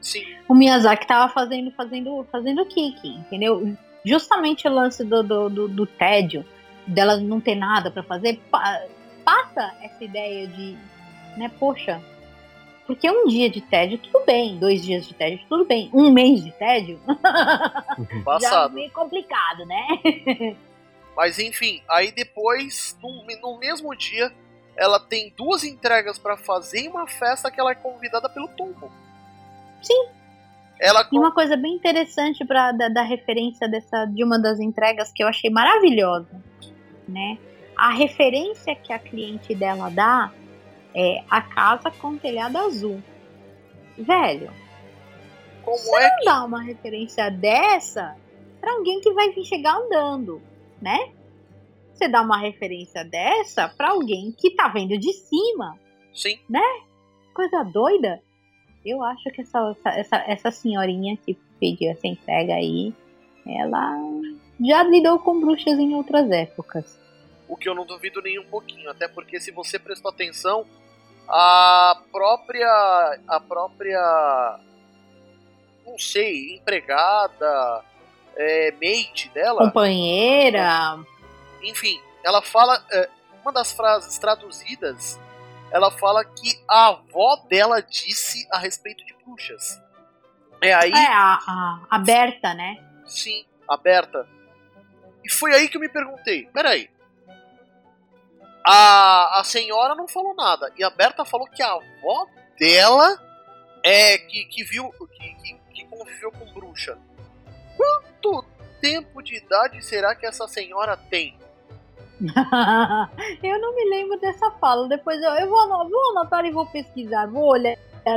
Sim. o Miyazaki estava fazendo, fazendo, fazendo Kiki, entendeu? Justamente o lance do, do, do, do tédio, dela não ter nada para fazer, pa, passa essa ideia de, né, poxa, porque um dia de tédio, tudo bem. Dois dias de tédio, tudo bem. Um mês de tédio, já é meio complicado, né? Mas enfim, aí depois, no, no mesmo dia, ela tem duas entregas para fazer e uma festa que ela é convidada pelo Tombo. Sim. Ela E uma coisa bem interessante para da, da, referência dessa de uma das entregas que eu achei maravilhosa, né? A referência que a cliente dela dá é a casa com telhado azul. Velho, como você é não que... dá uma referência dessa para alguém que vai vir chegar andando né? Você dá uma referência dessa para alguém que tá vendo de cima. Sim. Né? Coisa doida. Eu acho que essa, essa, essa senhorinha que pediu essa entrega aí, ela já lidou com bruxas em outras épocas. O que eu não duvido nem um pouquinho, até porque se você prestou atenção, a própria a própria não sei, empregada, é, maid dela. Companheira. Enfim, ela fala. É, uma das frases traduzidas, ela fala que a avó dela disse a respeito de bruxas. É aí. É, a, a, a Berta, né? Sim, a Berta. E foi aí que eu me perguntei: peraí. A, a senhora não falou nada. E a Berta falou que a avó dela é que, que viu. Que, que, que conviveu com bruxa. Quanto tempo de idade será que essa senhora tem? eu não me lembro dessa fala. Depois eu, eu vou, vou anotar e vou pesquisar, vou olhar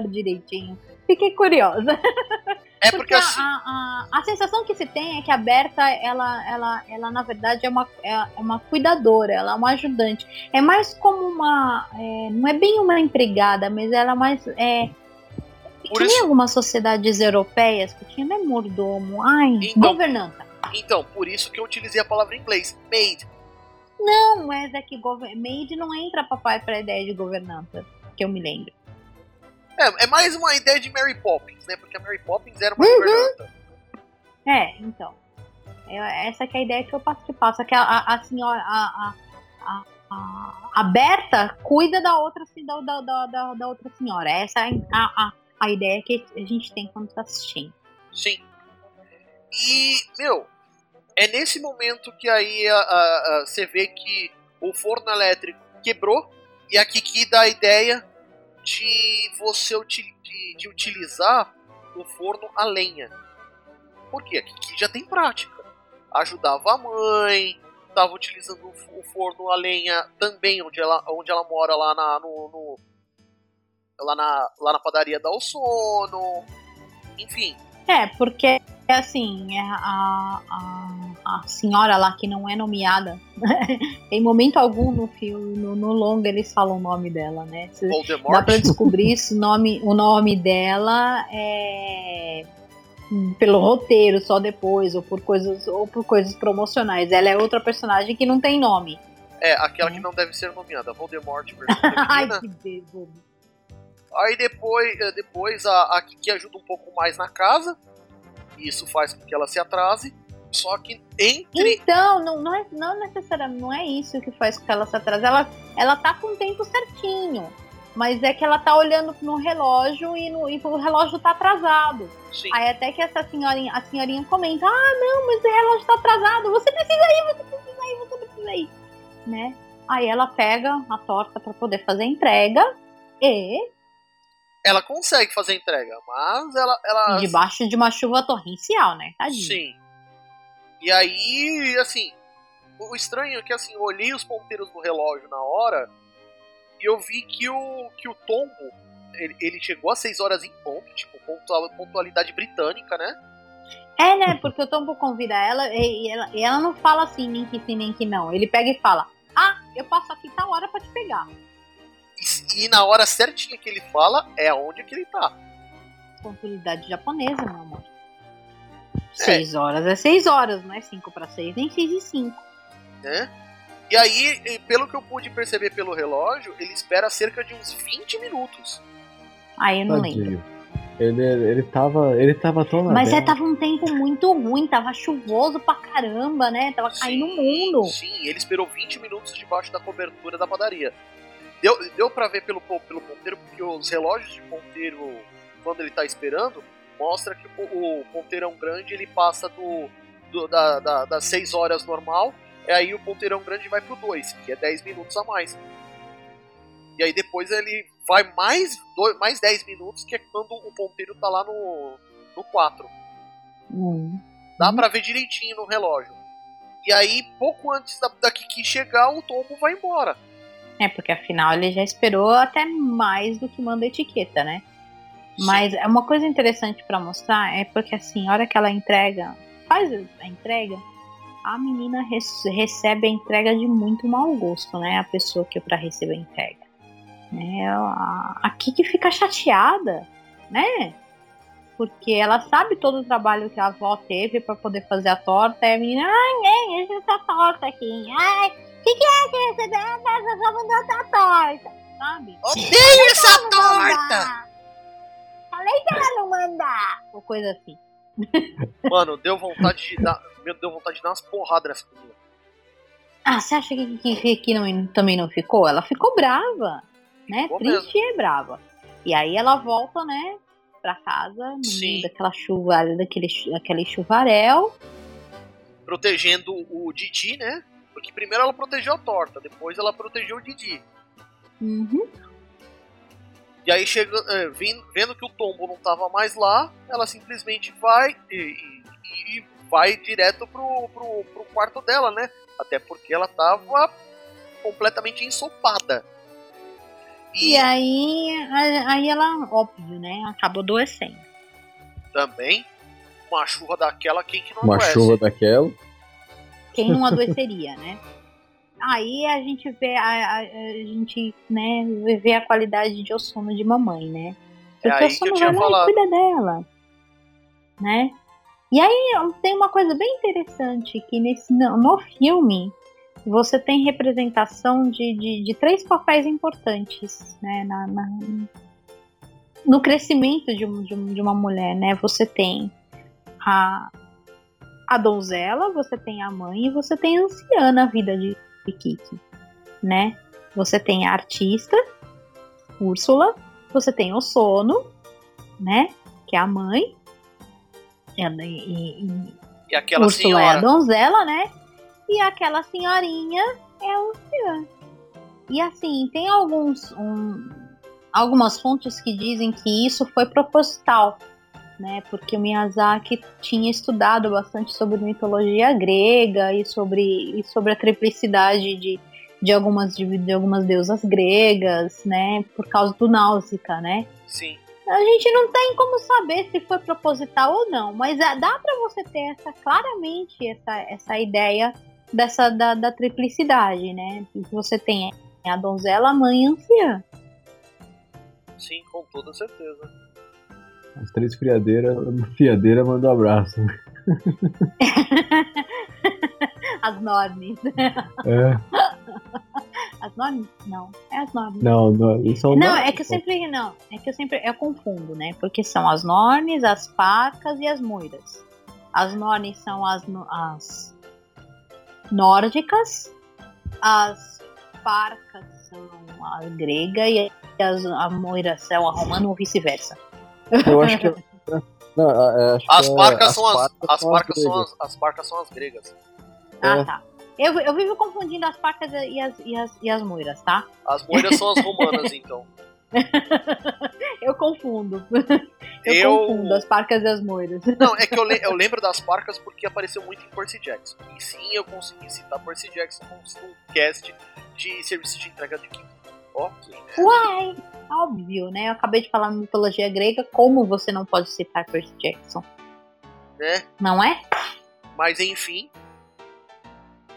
direitinho. Fiquei curiosa. É porque, porque assim... a, a, a, sensação que se tem é que a Berta, ela, ela, ela na verdade é uma, é, é uma cuidadora, ela é uma ajudante. É mais como uma. É, não é bem uma empregada, mas ela é mais. É, Por tinha isso... algumas sociedades europeias que tinha, né, mordomo, ai, então, governanta. Então, por isso que eu utilizei a palavra em inglês, maid. Não, mas é que maid não entra papai para a ideia de governanta, que eu me lembro. É, é mais uma ideia de Mary Poppins, né? Porque a Mary Poppins era uma uhum. governanta. É, então. É, essa é a ideia que eu passo que passa. Que a, a, a senhora, a, a, a, a, Berta cuida da outra, da, da, da, da outra senhora. Essa é a, a, a ideia que a gente tem quando está assistindo. Sim. E, meu, é nesse momento que aí a, você vê que o forno elétrico quebrou e a Kiki dá a ideia de você de, de utilizar o forno a lenha. Por quê? A Kiki já tem prática. Ajudava a mãe, estava utilizando o forno a lenha também onde ela, onde ela mora lá na, no, no lá, na, lá na padaria da Sono. Enfim. É, porque assim, é a, a, a senhora lá que não é nomeada, em momento algum no filme, no, no longa eles falam o nome dela, né? Voldemort. Dá pra descobrir isso, o nome, o nome dela é pelo roteiro só depois ou por coisas ou por coisas promocionais. Ela é outra personagem que não tem nome. É, aquela que não deve ser nomeada, Voldemort Ai, que dedo. Aí depois, eh, depois a, a Kiki ajuda um pouco mais na casa. Isso faz com que ela se atrase. Só que entre. Então, não, não, é, não necessariamente não é isso que faz com que ela se atrase. Ela, ela tá com o tempo certinho. Mas é que ela tá olhando no relógio e, no, e o relógio tá atrasado. Sim. Aí até que essa senhorinha, a senhorinha comenta: Ah, não, mas o relógio tá atrasado. Você precisa ir, você precisa ir, você precisa ir. Né? Aí ela pega a torta para poder fazer a entrega e ela consegue fazer a entrega, mas ela. ela... Debaixo de uma chuva torrencial, né? Tadinho. Sim. E aí, assim, o estranho é que assim, eu olhei os ponteiros do relógio na hora e eu vi que o, que o tombo ele, ele chegou a 6 horas em ponto, tipo, pontualidade britânica, né? É, né? Porque o tombo convida ela e ela, e ela não fala assim, nem que sim, nem que não. Ele pega e fala: Ah, eu passo aqui tal hora pra te pegar. E, na hora certinha que ele fala, é aonde que ele tá. Pontualidade japonesa, meu amor. 6 é. horas é 6 horas, não é 5 para 6, nem 6 e 5. Né? E aí, pelo que eu pude perceber pelo relógio, ele espera cerca de uns 20 minutos. Aí eu não Tadinho. lembro. Ele, ele tava. Ele tava tão Mas é, tava um tempo muito ruim, tava chuvoso pra caramba, né? Tava sim, caindo o mundo. Sim, ele esperou 20 minutos debaixo da cobertura da padaria. Deu, deu pra ver pelo, pelo ponteiro, porque os relógios de ponteiro, quando ele tá esperando, mostra que o, o ponteirão grande ele passa do, do da, da, das 6 horas normal, e aí o ponteirão grande vai pro 2, que é 10 minutos a mais. E aí depois ele vai mais, dois, mais 10 minutos, que é quando o ponteiro tá lá no, no 4. Hum. Dá pra ver direitinho no relógio. E aí, pouco antes da, da Kiki chegar, o tombo vai embora. É, porque afinal ele já esperou até mais do que manda a etiqueta, né? Mas é uma coisa interessante para mostrar é porque assim, a hora que ela entrega, faz a entrega, a menina recebe a entrega de muito mau gosto, né? A pessoa que é para receber a entrega. Né? A Kiki fica chateada, né? Porque ela sabe todo o trabalho que a avó teve para poder fazer a torta, e a menina, ai, é, essa torta aqui, ai, o que, que é que recebeu? Ah, só mandou essa torta, sabe? Odeio essa torta! falei que ela não manda! Ou coisa assim. Mano, deu vontade de dar. Meu, deu vontade de dar umas porradas nessa menina. Ah, você acha que, que, que não, também não ficou? Ela ficou brava, né? Ficou Triste e brava. E aí ela volta, né? Pra casa, no daquela chuva, daquele, daquele chuvarel. Protegendo o Didi, né? Porque primeiro ela protegeu a torta, depois ela protegeu o Didi. Uhum. E aí, chega, é, vendo, vendo que o tombo não tava mais lá, ela simplesmente vai e, e- e vai direto pro, pro, pro quarto dela, né? Até porque ela tava completamente ensopada. E, aí, a- aí ela, óbvio, né? Acaba adoecendo. também, uma chuva daquela, quem que não Uma adoece? chuva daquela. Quem não adoeceria, né? Aí a gente vê a, a- a gente, né, vê a qualidade de sono de mamãe, né? É aí o que eu vai lá cuida dela, né? E aí tem uma coisa bem interessante que nesse no, no filme você tem representação de, de, de três papéis importantes, né? Na, na- no crescimento de, um- de, um- de uma mulher, né? Você tem a, a donzela, você tem a mãe e você tem a anciã na vida de, de Kiki, né? Você tem a artista, Úrsula, você tem o sono, né? Que é a mãe. Ela- E, e, E aquela Úrsula é a senhora. donzela, né? E aquela senhorinha é a anciã. E assim, tem alguns um, algumas fontes que dizem que isso foi proposital, né? Porque o Miyazaki tinha estudado bastante sobre mitologia grega e sobre, e sobre a triplicidade de, de, algumas, de, de algumas deusas gregas, né? Por causa do Náusica, né? Sim. A gente não tem como saber se foi proposital ou não, mas ah, dá pra você ter essa claramente essa, essa ideia dessa da, da triplicidade, né? Que você tem a donzela, a mãe e a anciã. Sim, com toda certeza. As três friadeiras, fiadeira mandou abraço. As normes. É, As normes? Não, é as normes. não, não, são Não, da- é que eu sempre não, é que eu sempre eu confundo, né? Porque são as nornes, as parcas e as moiras. As nornes são as, as nórdicas, as parcas são a grega e as a moira são a romana ou vice-versa. Eu acho que. Não, acho que As é- parcas são as, as parcas são gregas. as, as parcas são as gregas. Ah, É. tá. Eu, eu vivo confundindo as parcas e as, e as, e as moiras, tá? As moiras são as romanas, então. Eu confundo. Eu, Eu- confundo as parcas e as moiras. Não, é que eu, le- eu lembro das parcas porque apareceu muito em Percy Jackson. E sim, eu consegui citar Percy Jackson num cast de serviço de entrega de quinto. Ok? Uai! Óbvio, né? Eu acabei de falar mitologia grega, como você não pode citar Percy Jackson? né? Não é? Mas enfim.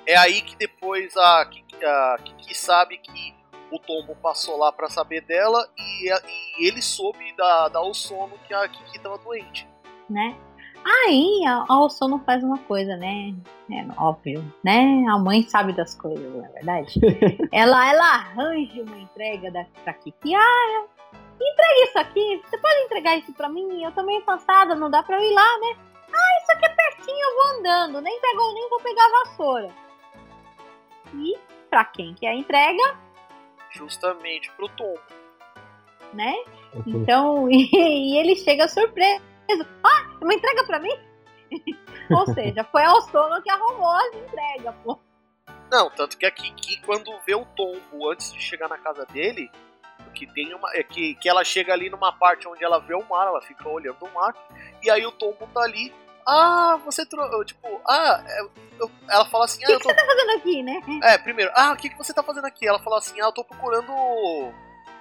É aí que depois a Kiki, a Kiki sabe que o Tombo passou lá pra saber dela e, a- e ele soube da, dar o sono que a Kiki tava doente. Né? Aí a, a Osono faz uma coisa, né? É óbvio, né? A mãe sabe das coisas, não é verdade? ela, ela arranja uma entrega da, pra Kiki. Ah, entrega isso aqui. Você pode entregar isso pra mim? Eu tô meio cansada, não dá pra eu ir lá, né? Ah, isso aqui é pertinho, eu vou andando. Nem, pegou, nem vou pegar a vassoura. E pra quem que é a entrega, Justamente pro Tombo. né? Então, e, ele chega surpreso. Ah, uma entrega pra mim? Ou seja, foi a Osono que arrumou as entregas, pô. Não, tanto que a Kiki, quando vê o Tombo antes de chegar na casa dele, que tem uma. É que, que ela chega ali numa parte onde ela vê o mar, ela fica olhando o mar, e aí o Tombo tá ali. Ah, você trouxe. Tipo, ah, é, eu- ela fala assim, O ah, que, eu que tô. você tá fazendo aqui, né? É, primeiro, ah, o que, que você tá fazendo aqui? Ela fala assim, ah, eu tô procurando o,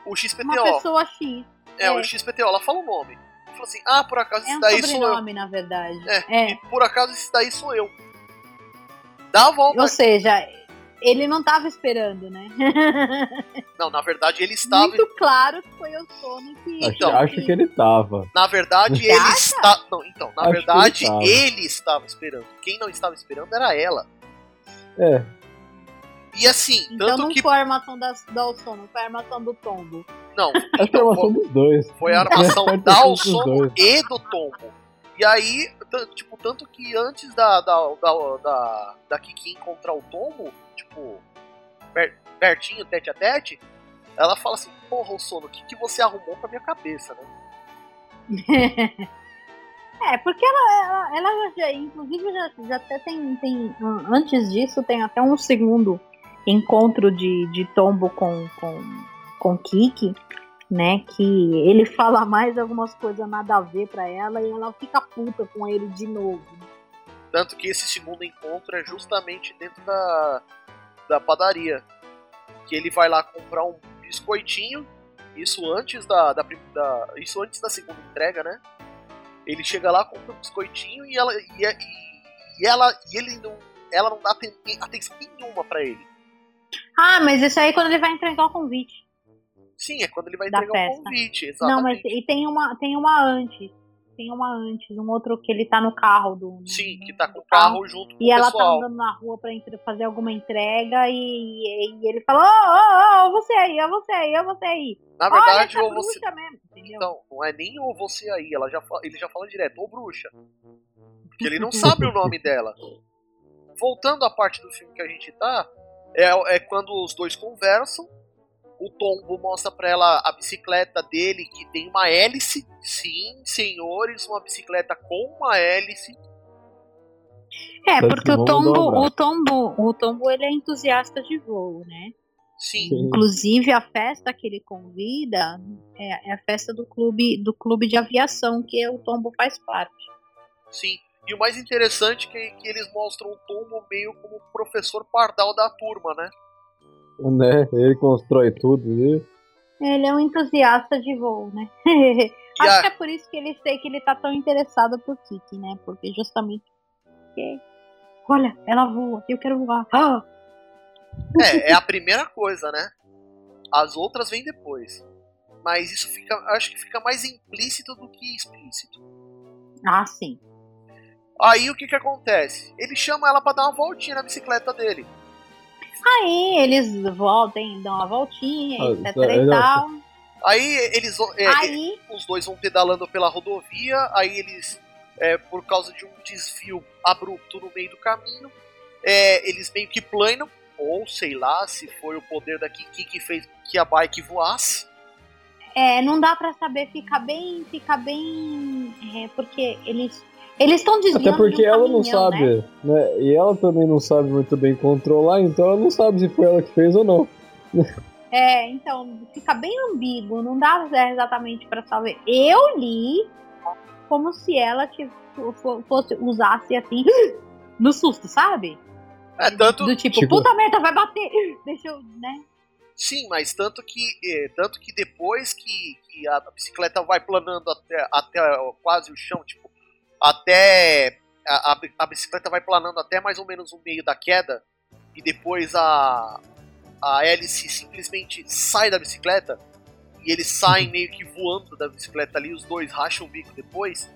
o Uma XPTO. pessoa X. É, o é. XPTO, ela fala o nome. Ela fala assim, ah, por acaso É esse um daí sou eu. sobrenome, na verdade. É, É. e por acaso esse daí sou eu. Dá a volta. Ou seja, ele não tava esperando, né? Não, na verdade ele estava. Muito claro que foi o sono que. Acho, Então. acho que ele tava. Na verdade, Você ele está. Não, então, na Acho verdade, ele ele estava esperando. Quem não estava esperando era ela. É, E assim, Então tanto não que. foi a armação da, da sono, foi a armação do tombo. Não, que é a então, armação dos dois. foi a armação da dois. e do Tombo. E aí, tipo, tanto que antes da, da, da, da, da Kiki encontrar o Tombo, tipo, per- pertinho, tete a tete, ela fala assim, porra, Osono, o que, que você arrumou pra minha cabeça, né? É, porque ela, ela, ela já, inclusive, já, já até tem, tem. an- Antes disso, tem até um segundo encontro de, de tombo com, com, com Kiki, né? Que ele fala mais algumas coisas nada a ver pra ela e ela fica puta com ele de novo. Tanto que esse segundo encontro é justamente dentro da, da padaria. Que ele vai lá comprar um biscoitinho, isso antes da, da, da- isso antes da segunda entrega, né? Ele chega lá, compra um biscoitinho e ela e, e- e ela e ele não ela não dá aten- atenção nenhuma pra ele. Ah, mas isso aí é quando ele vai entregar o convite. Sim, é quando ele vai Da entregar o festa. convite, Não, mas exatamente. e tem uma, tem uma antes. Tem uma antes, um outro que ele tá no carro do. Sim, que tá com o carro junto com E o ela tá pessoal. andando na rua pra fazer alguma entrega e, e ele fala: Ô, ô, ô, você aí, ó, você aí, ó, você aí. Na verdade, ou você bruxa mesmo? Então, não é nem ou você aí, ela já ele já fala direto, ô bruxa. Porque ele não sabe o nome dela. Voltando à parte do filme que a gente tá, é, é quando os dois conversam. O Tombo mostra pra ela a bicicleta dele, que tem uma hélice. Sim, senhores, uma bicicleta com uma hélice. É, porque que o Tombo, o. Tombo, o Tombo, ele é entusiasta de voo, né? Sim, Sim. Inclusive a festa que ele convida é, é a festa do clube, do clube de aviação que o Tombo faz parte. sim. E o mais interessante é que, que eles mostram o Tombo meio como professor pardal da turma, né? Né? Ele constrói tudo. E... Ele é um entusiasta de voo, né? E Acho a- que é por isso que ele sei que ele tá tão interessado por Kiki, né? Porque justamente. porque, Olha, ela voa, eu quero voar. Ah! É, é a primeira coisa, né? As outras vêm depois. Mas isso fica, acho que fica mais implícito do que explícito. ah, sim. Aí o que que acontece? Ele chama ela pra dar uma voltinha na bicicleta dele. Aí eles voltem, dão uma voltinha, Ah, etc isso é- e tal. Aí eles é, Aí, os dois vão pedalando pela rodovia, aí eles, é, por causa de um desvio abrupto no meio do caminho, é, eles meio que planam, ou sei lá, se foi o poder da Kiki que fez com que a bike voasse. é, não dá pra saber, fica bem, fica bem. é, porque eles. Eles estão desviando Até porque ela não caminhão, né? sabe, né? E ela também não sabe muito bem controlar, então ela não sabe se foi ela que fez ou não. É, então, fica bem ambíguo, não dá exatamente pra saber. Eu li como se ela fo- fosse, usasse assim, no susto, sabe? É, tanto, Do tipo, Tipo- puta merda, vai bater! Deixa eu, né? Sim, mas tanto que, eh, tanto que depois que, que a bicicleta vai planando até, até quase o chão, tipo, até. A, a, a bicicleta vai planando até mais ou menos o meio da queda, e depois a, a hélice simplesmente sai da bicicleta, e eles saem meio que voando da bicicleta ali, os dois racham o bico depois.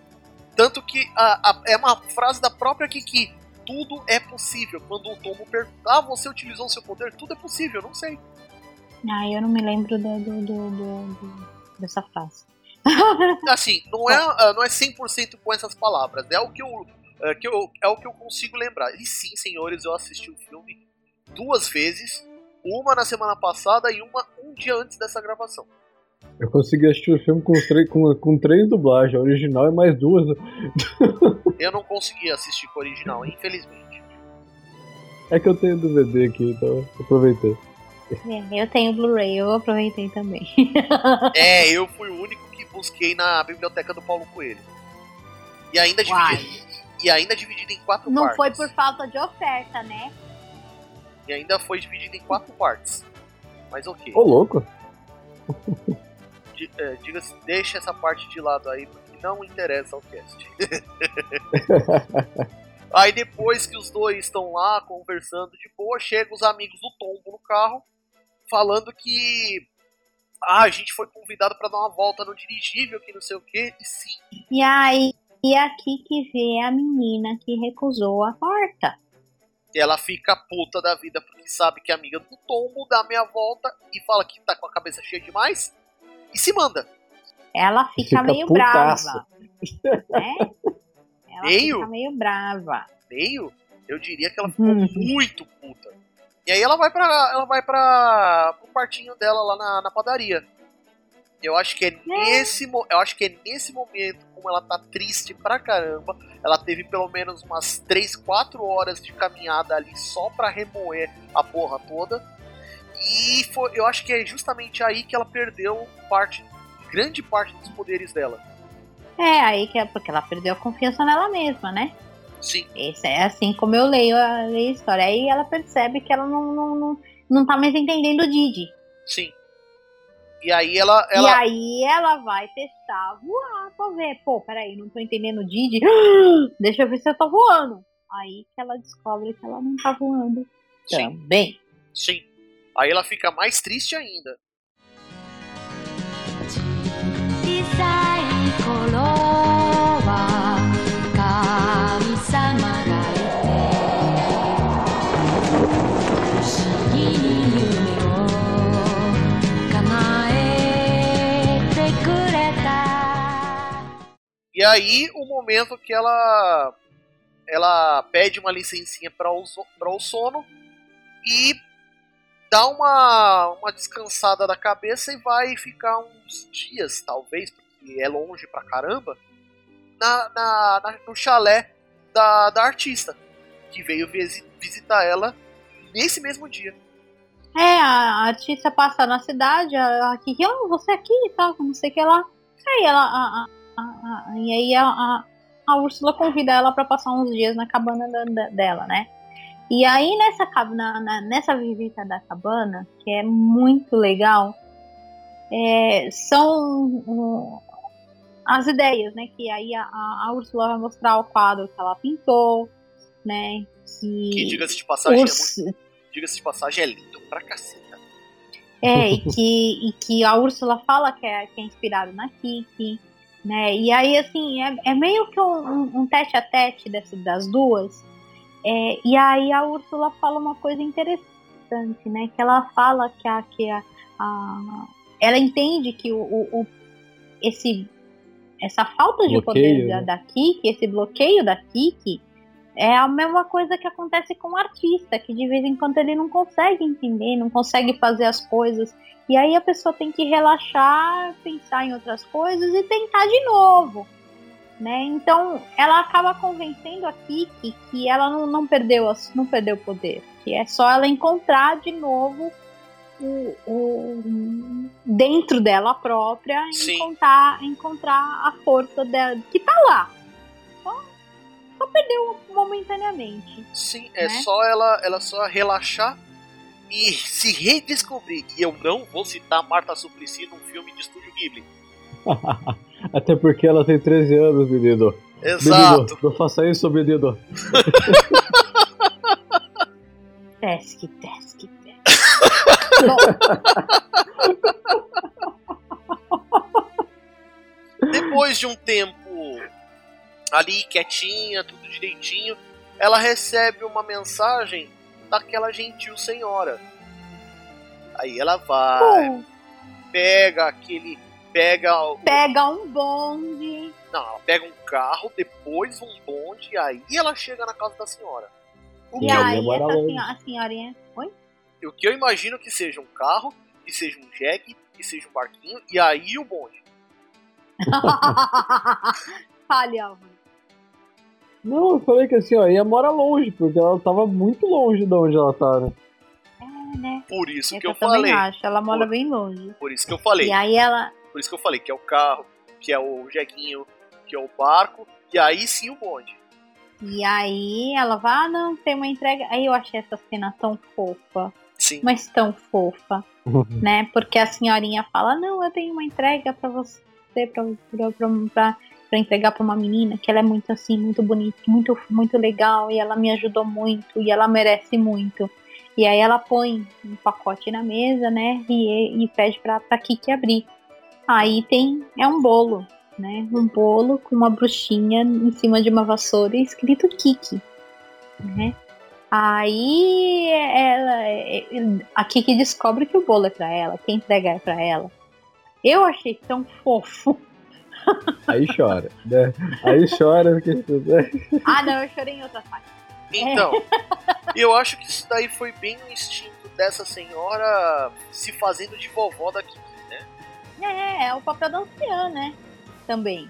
Tanto que a, a- é uma frase da própria Kiki. Tudo é possível. Quando o Tomo pergunta, ah, você utilizou o seu poder? Tudo é possível, eu não sei. Ah, eu não me lembro do, do- do- do- dessa frase. assim, não é, ah, não é 100% com essas palavras, é o que eu, é, que eu, é o que eu consigo lembrar. E sim, senhores, eu assisti o filme duas vezes, uma na semana passada e uma um dia antes dessa gravação. Eu consegui assistir o filme com, três, com, com três dublagens, a original e mais duas. Eu não consegui assistir com o original, infelizmente. É que eu tenho DVD aqui, então aproveitei. É, eu tenho Blu-ray, eu aproveitei também. É, eu fui o único busquei na biblioteca do Paulo Coelho. E ainda dividido, e ainda dividido em quatro Não partes. foi por falta de oferta, né? E ainda foi dividido em quatro partes. Mas ok. Ô, louco! É, Diga-se, deixa essa parte de lado aí, porque não interessa ao cast. aí depois que os dois estão lá conversando de boa, chegam os amigos do Tombo no carro, falando que ah, a gente foi convidado para dar uma volta no dirigível, que não sei o que, e sim. E aí, e aqui que vê a menina que recusou a porta. Ela fica puta da vida porque sabe que é amiga do Tombo, dá meia volta e fala que tá com a cabeça cheia demais. e se manda. Ela fica, Fica meio putaça. brava. Né? Ela Meio? fica meio brava. Meio, eu diria que ela ficou Uhum. muito puta. E aí ela vai pra. ela vai pra. pro quartinho dela lá na, na padaria. Eu acho que é nesse mo- eu acho que é nesse momento, como ela tá triste pra caramba, ela teve pelo menos umas 3, 4 horas de caminhada ali só pra remoer a porra toda. E foi, eu acho que é justamente aí que ela perdeu parte, grande parte dos poderes dela. É, aí que é porque ela perdeu a confiança nela mesma, né? Sim, Esse é assim como eu leio a, leio a história. Aí ela percebe que ela não, não, não, não tá mais entendendo o Didi. sim. E aí ela, E ela aí ela vai testar voar pra ver. Pô, peraí, não tô entendendo o Didi. Deixa eu ver se eu tô voando. Aí que ela descobre que ela não tá voando sim, também. sim. Aí ela fica mais triste ainda. E aí, o momento que ela ela pede uma licencinha para o, o sono e dá uma, uma descansada da cabeça e vai ficar uns dias, talvez, porque é longe pra caramba, na, na, na- no chalé da, da artista, que veio visi- visitar ela nesse mesmo dia. É, a artista passa na cidade, a, a Kiki, oh, você aqui e tal, não sei o que lá. Aí ela. a- a- a- a- e aí a, a, a Úrsula convida ela pra passar uns dias na cabana da- da- dela, né? E aí nessa, na, na- nessa visita da cabana, que é muito legal, é, são um, as ideias, né? Que aí a, a, Úrsula vai mostrar o quadro que ela pintou, né? Que, Que, diga-se de passagem, é Urs- muito- diga-se de passagem, é lindo pra caceta. É, e que, e que a Úrsula fala que é, que é inspirado na Kiki, né? E aí, assim, é, é meio que um, tete a tete dessa, das duas. É, e aí a Úrsula fala uma coisa interessante, né? Que ela fala que a. Que a, a- ela entende que o, o, o- esse, essa falta de Bloqueio, poder da, né? da Kiki, esse bloqueio da Kiki, é a mesma coisa que acontece com o artista, que de vez em quando ele não consegue entender, não consegue fazer as coisas. E aí a pessoa tem que relaxar, pensar em outras coisas e tentar de novo. Né? Então ela acaba convencendo a Kiki que ela não, não perdeu não perdeu o poder, que é só ela encontrar de novo o, o- dentro dela própria Sim. encontrar, encontrar a força dela que tá lá. Só, perdeu momentaneamente. Sim, é né? só ela, ela só relaxar e se redescobrir. E eu não vou citar Marta Suplicy num filme de estúdio Ghibli. Até porque ela tem 13 anos, menino. Exato. Menino, não faça isso, menino. Tesque, tesque. Bom, Depois de um tempo ali quietinha, tudo direitinho, ela recebe uma mensagem daquela gentil senhora. Aí ela vai, bom, pega aquele. Pega. o- pega um bonde. Não, ela pega um carro, depois um bonde, e aí ela chega na casa da senhora. O E que, eu, aí demora essa senhora, a senhorinha. Oi? o que eu imagino que seja um carro, que seja um jegue, que seja um barquinho, e aí o bonde. Álvaro. Não, eu falei que assim, ó, ia mora longe, porque ela tava muito longe de onde ela tá, né? É, né? Por isso que eu eu também falei. acho. Ela mora Por- bem longe. Por isso que eu falei. E aí ela. Por isso que eu falei que é o carro, que é o jeguinho, que é o barco, e aí sim o bonde. E aí ela vai, ah, não, tem uma entrega. Aí eu achei essa cena tão fofa. Sim. Mas tão fofa. né? Porque a senhorinha fala: Não, eu tenho uma entrega pra você, pra, pra, pra, pra, pra entregar pra uma menina que ela é muito assim, muito bonita, muito, muito legal e ela me ajudou muito e ela merece muito. E aí ela põe um pacote na mesa, né? E, e pede pra, pra Kiki abrir. Aí tem. É um bolo, né? Um bolo com uma bruxinha em cima de uma vassoura escrito Kiki. Né? Aí ela, a Kiki descobre que o bolo é pra ela, que a entrega é pra ela. Eu achei tão fofo. Aí chora, né? Aí chora porque. Ah, não, eu chorei em outras partes. Então, eu acho que isso daí foi bem o instinto dessa senhora se fazendo de vovó da Kiki, né? É, é o papel da anciã, né? Também,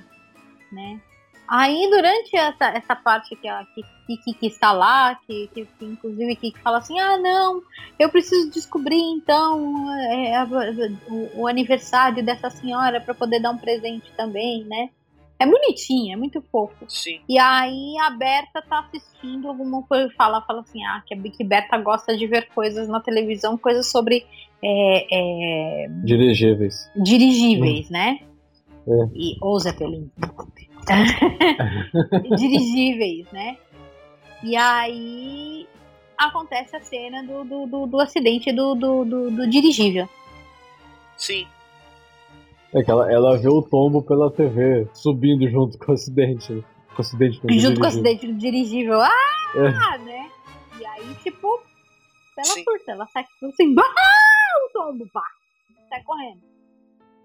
né? Aí, durante essa, essa parte que a que, que, que está lá, que, que, que inclusive que fala assim, ah, não, eu preciso descobrir, então, é, a- o, o aniversário dessa senhora para poder dar um presente também, né? É bonitinho, é muito fofo. Sim. E aí a Berta tá assistindo alguma coisa, fala, fala assim, ah, que a que Berta gosta de ver coisas na televisão, coisas sobre é, é, Dirigíveis. dirigíveis, né? É. E ou Zeppelin. dirigíveis, né? E aí acontece a cena do, do, do, do acidente do, do, do, do dirigível. Sim. É que ela, ela vê o tombo pela TV, subindo junto com o acidente. né? Com o acidente junto com o dirigível. acidente do dirigível. Ah, né? E aí, tipo, ela Sim. surta, ela sai assim, ah, o tombo, pá! Sai correndo.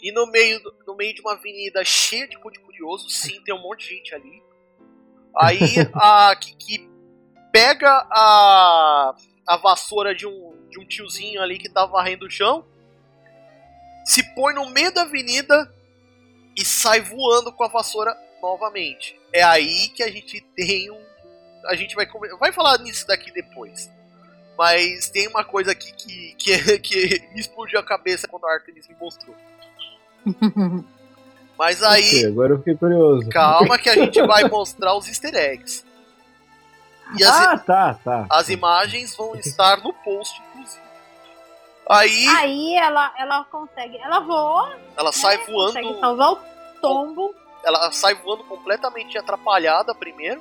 E no meio, no meio de uma avenida cheia de cu de curioso, sim, tem um monte de gente ali. Aí a Kiki pega a, a vassoura de um, de um tiozinho ali que tá varrendo o chão, se põe no meio da avenida e sai voando com a vassoura novamente. É aí que a gente tem um. A gente vai, vai falar nisso daqui depois. Mas tem uma coisa aqui que, que, que me explodiu a cabeça quando a Artemis me mostrou. Mas aí, Ok, agora eu fiquei curioso. calma que a gente vai mostrar os easter eggs. E as, Ah, tá, tá. as imagens vão estar no post, inclusive. Aí Aí ela, ela consegue, ela voa, ela sai né, consegue voando, salvar o tombo. ela sai voando completamente atrapalhada primeiro.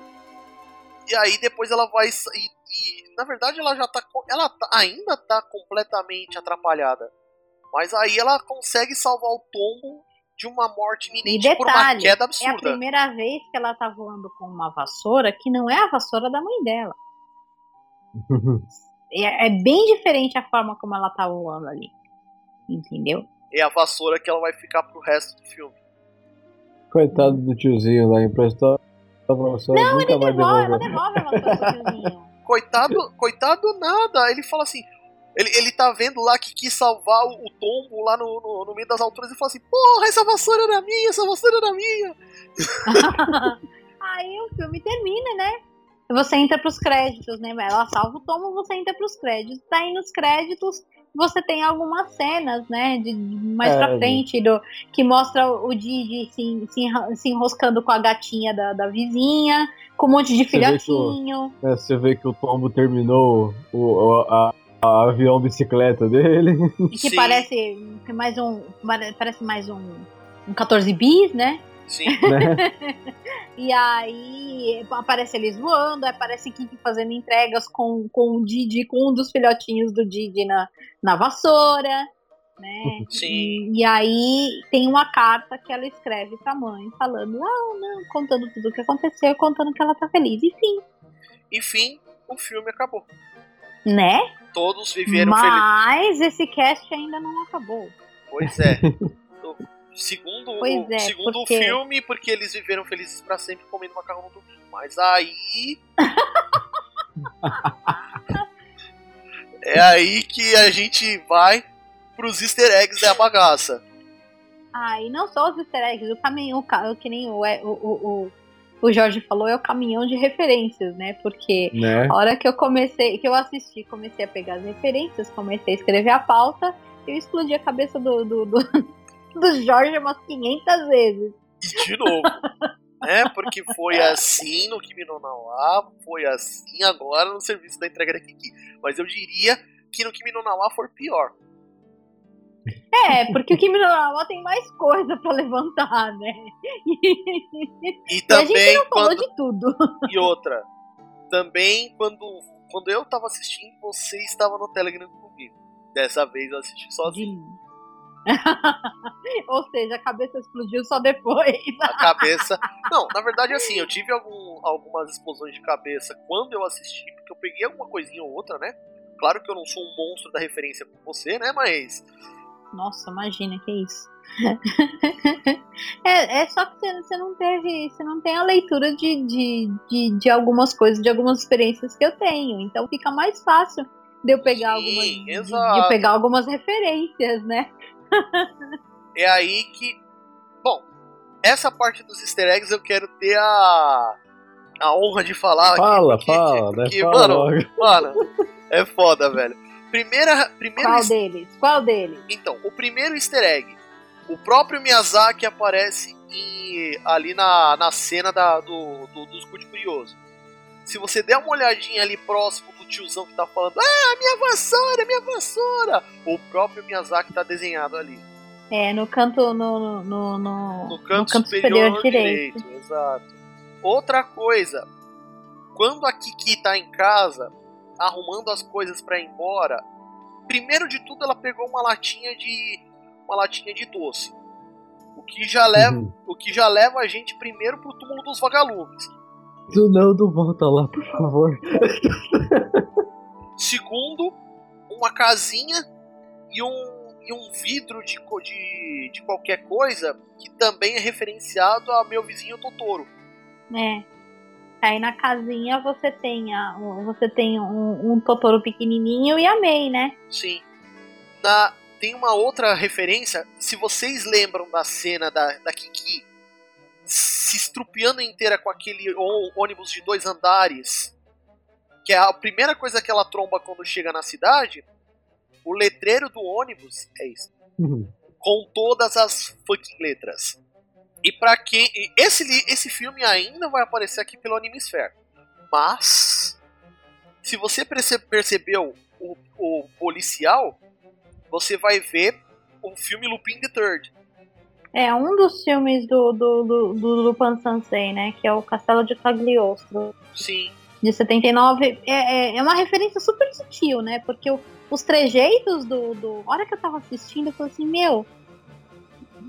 E aí depois ela vai e, e, na verdade ela já tá ela tá- ainda tá completamente atrapalhada. Mas aí ela consegue salvar o tombo de uma morte iminente por uma detalhe, queda É a absurda. primeira vez que ela tá voando com uma vassoura que não é a vassoura da mãe dela. É, é bem diferente a forma como ela tá voando ali. Entendeu? É a vassoura que ela vai ficar pro resto do filme. Coitado do tiozinho lá, emprestou a vassoura, Não, nunca ele devolve, ela devolve a vassoura pro tiozinho. Coitado, coitado nada. Ele fala assim. Ele, ele tá vendo lá que quis salvar o, o tombo lá no, no, no meio das alturas e fala assim: Porra, essa vassoura era minha, essa vassoura era minha. Aí o filme termina, né? Você entra pros créditos, né? Ela salva o tomo, você entra pros créditos. Tá aí nos créditos, você tem algumas cenas, né? De, de mais É, pra frente, do, que mostra o Didi se, se, se enroscando com a gatinha da, da vizinha, com um monte de Você vê que o- filhotinho. É, você vê que o tombo terminou o, o- a, a avião bicicleta dele. E que Sim. parece que mais um. Parece mais um. Um 14 bis, né? Sim, né? E aí aparece eles voando, aí aparece Kiki fazendo entregas com, com o Didi, com um dos filhotinhos do Didi na, na vassoura, né? sim. E, e aí tem uma carta que ela escreve pra mãe, falando, não, não, contando tudo o que aconteceu, contando que ela tá feliz. Enfim, Enfim, o filme acabou. né? Todos viveram felizes. Mas esse cast ainda não acabou. Pois é. Segundo, Pois o, é, segundo porque- o filme, porque eles viveram felizes pra sempre comendo macarrão no domingo. Mas aí. é aí que a gente vai pros easter eggs da bagaça. Ah, e não só os easter eggs, o caminhão, o que nem o, o, o, o, o Jorge falou, é o caminhão de referências, né? Porque né? A hora que eu comecei, que eu assisti, comecei a pegar as referências, comecei a escrever a pauta, eu explodi a cabeça do, do, do, do Jorge umas 500 vezes. E de novo. né? Porque foi assim no Kimi no Nawa, foi assim agora no serviço da entrega da Kiki. Mas eu diria que no Kimi no Nawa foi pior. É, porque o Kimi no Nawa tem mais coisa pra levantar, né? E E a gente também não falou quando. de tudo. E outra. Também quando, quando eu tava assistindo, você estava no Telegram comigo. Dessa vez eu assisti sozinho. Ou seja, a cabeça explodiu só depois. A cabeça. Não, na verdade, assim, eu tive algum- algumas explosões de cabeça quando eu assisti, porque eu peguei alguma coisinha ou outra, né? Claro que eu não sou um monstro da referência com você, né? Mas Nossa, imagina, que isso. é, é só que você, você não teve, você não tem a leitura de, de, de, de algumas coisas, de algumas experiências que eu tenho. Então fica mais fácil de eu pegar Sim, algumas. De, de pegar algumas referências, né? É aí que. Bom, essa parte dos easter eggs eu quero ter a. A honra de falar aqui. Fala, porque- fala, né? porque, Fala mano, logo. mano, é foda, velho. Primeira, primeiro Qual deles? Qual deles? Então, o primeiro easter egg. O próprio Miyazaki aparece em- ali na, na cena da, do, do, do Escute Curioso. Se você der uma olhadinha ali próximo do tiozão que tá falando, ah, minha vassoura, minha vassoura! O próprio Miyazaki tá desenhado ali. É, no canto. No, no, no, No canto, superior, direito. direito. Exato. Outra coisa. Quando a Kiki tá em casa, arrumando as coisas pra ir embora, primeiro de tudo ela pegou uma latinha de uma latinha de doce. O que já leva, Uhum. o que já leva a gente primeiro pro túmulo dos vagalumes. Tu não, não volta lá, por favor. Segundo, uma casinha e um, e um vidro de, de, de qualquer coisa que também é referenciado a meu vizinho Totoro. É. Aí na casinha você tem, a, você tem um, um Totoro pequenininho e a Mei, né? Sim. Na, tem uma outra referência. Se vocês lembram da cena da, da Kiki se estrupiando inteira com aquele ônibus de dois andares, que é a primeira coisa que ela tromba quando chega na cidade, o letreiro do ônibus é isso. Uhum. Com todas as fucking letras. E para quem. Esse, esse filme ainda vai aparecer aqui pelo Animesphere. Mas. Se você perce- percebeu o, o policial, você vai ver o filme Lupin the Third. É um dos filmes do, do, do, do Lupin Sansei, né? Que é o Castelo de Cagliostro, Sim. de 79. É, é, é uma referência super sutil, né? Porque o- os trejeitos do, do. A hora que eu tava assistindo, eu falei assim, meu.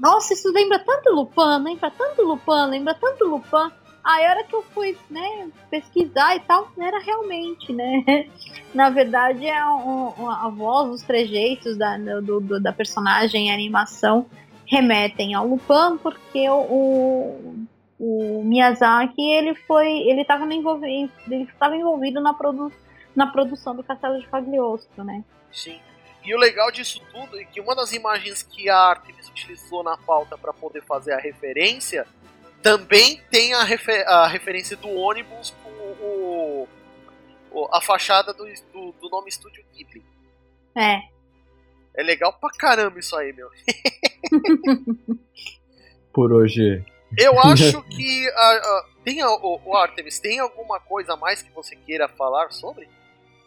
Nossa, isso lembra tanto Lupin, lembra tanto Lupin, lembra tanto Lupin. Aí a hora que eu fui, né, pesquisar e tal, era realmente, né? Na verdade, é um- a voz, os trejeitos da, do, do- da personagem, a animação remetem ao Lupin, porque o, o, o Miyazaki, ele foi, ele estava envolvido, ele estava envolvido na, produ, na produção do Castelo de Cagliostro, né? Sim. E o legal disso tudo é que uma das imagens que a Artemis utilizou na pauta para poder fazer a referência também tem a, refer- a referência do ônibus com o, o- a fachada do, do, do nome Estúdio Ghibli. É, É legal pra caramba isso aí, meu. Por hoje. Eu acho que a, a- tem a- o, o Artemis, tem alguma coisa a mais que você queira falar sobre?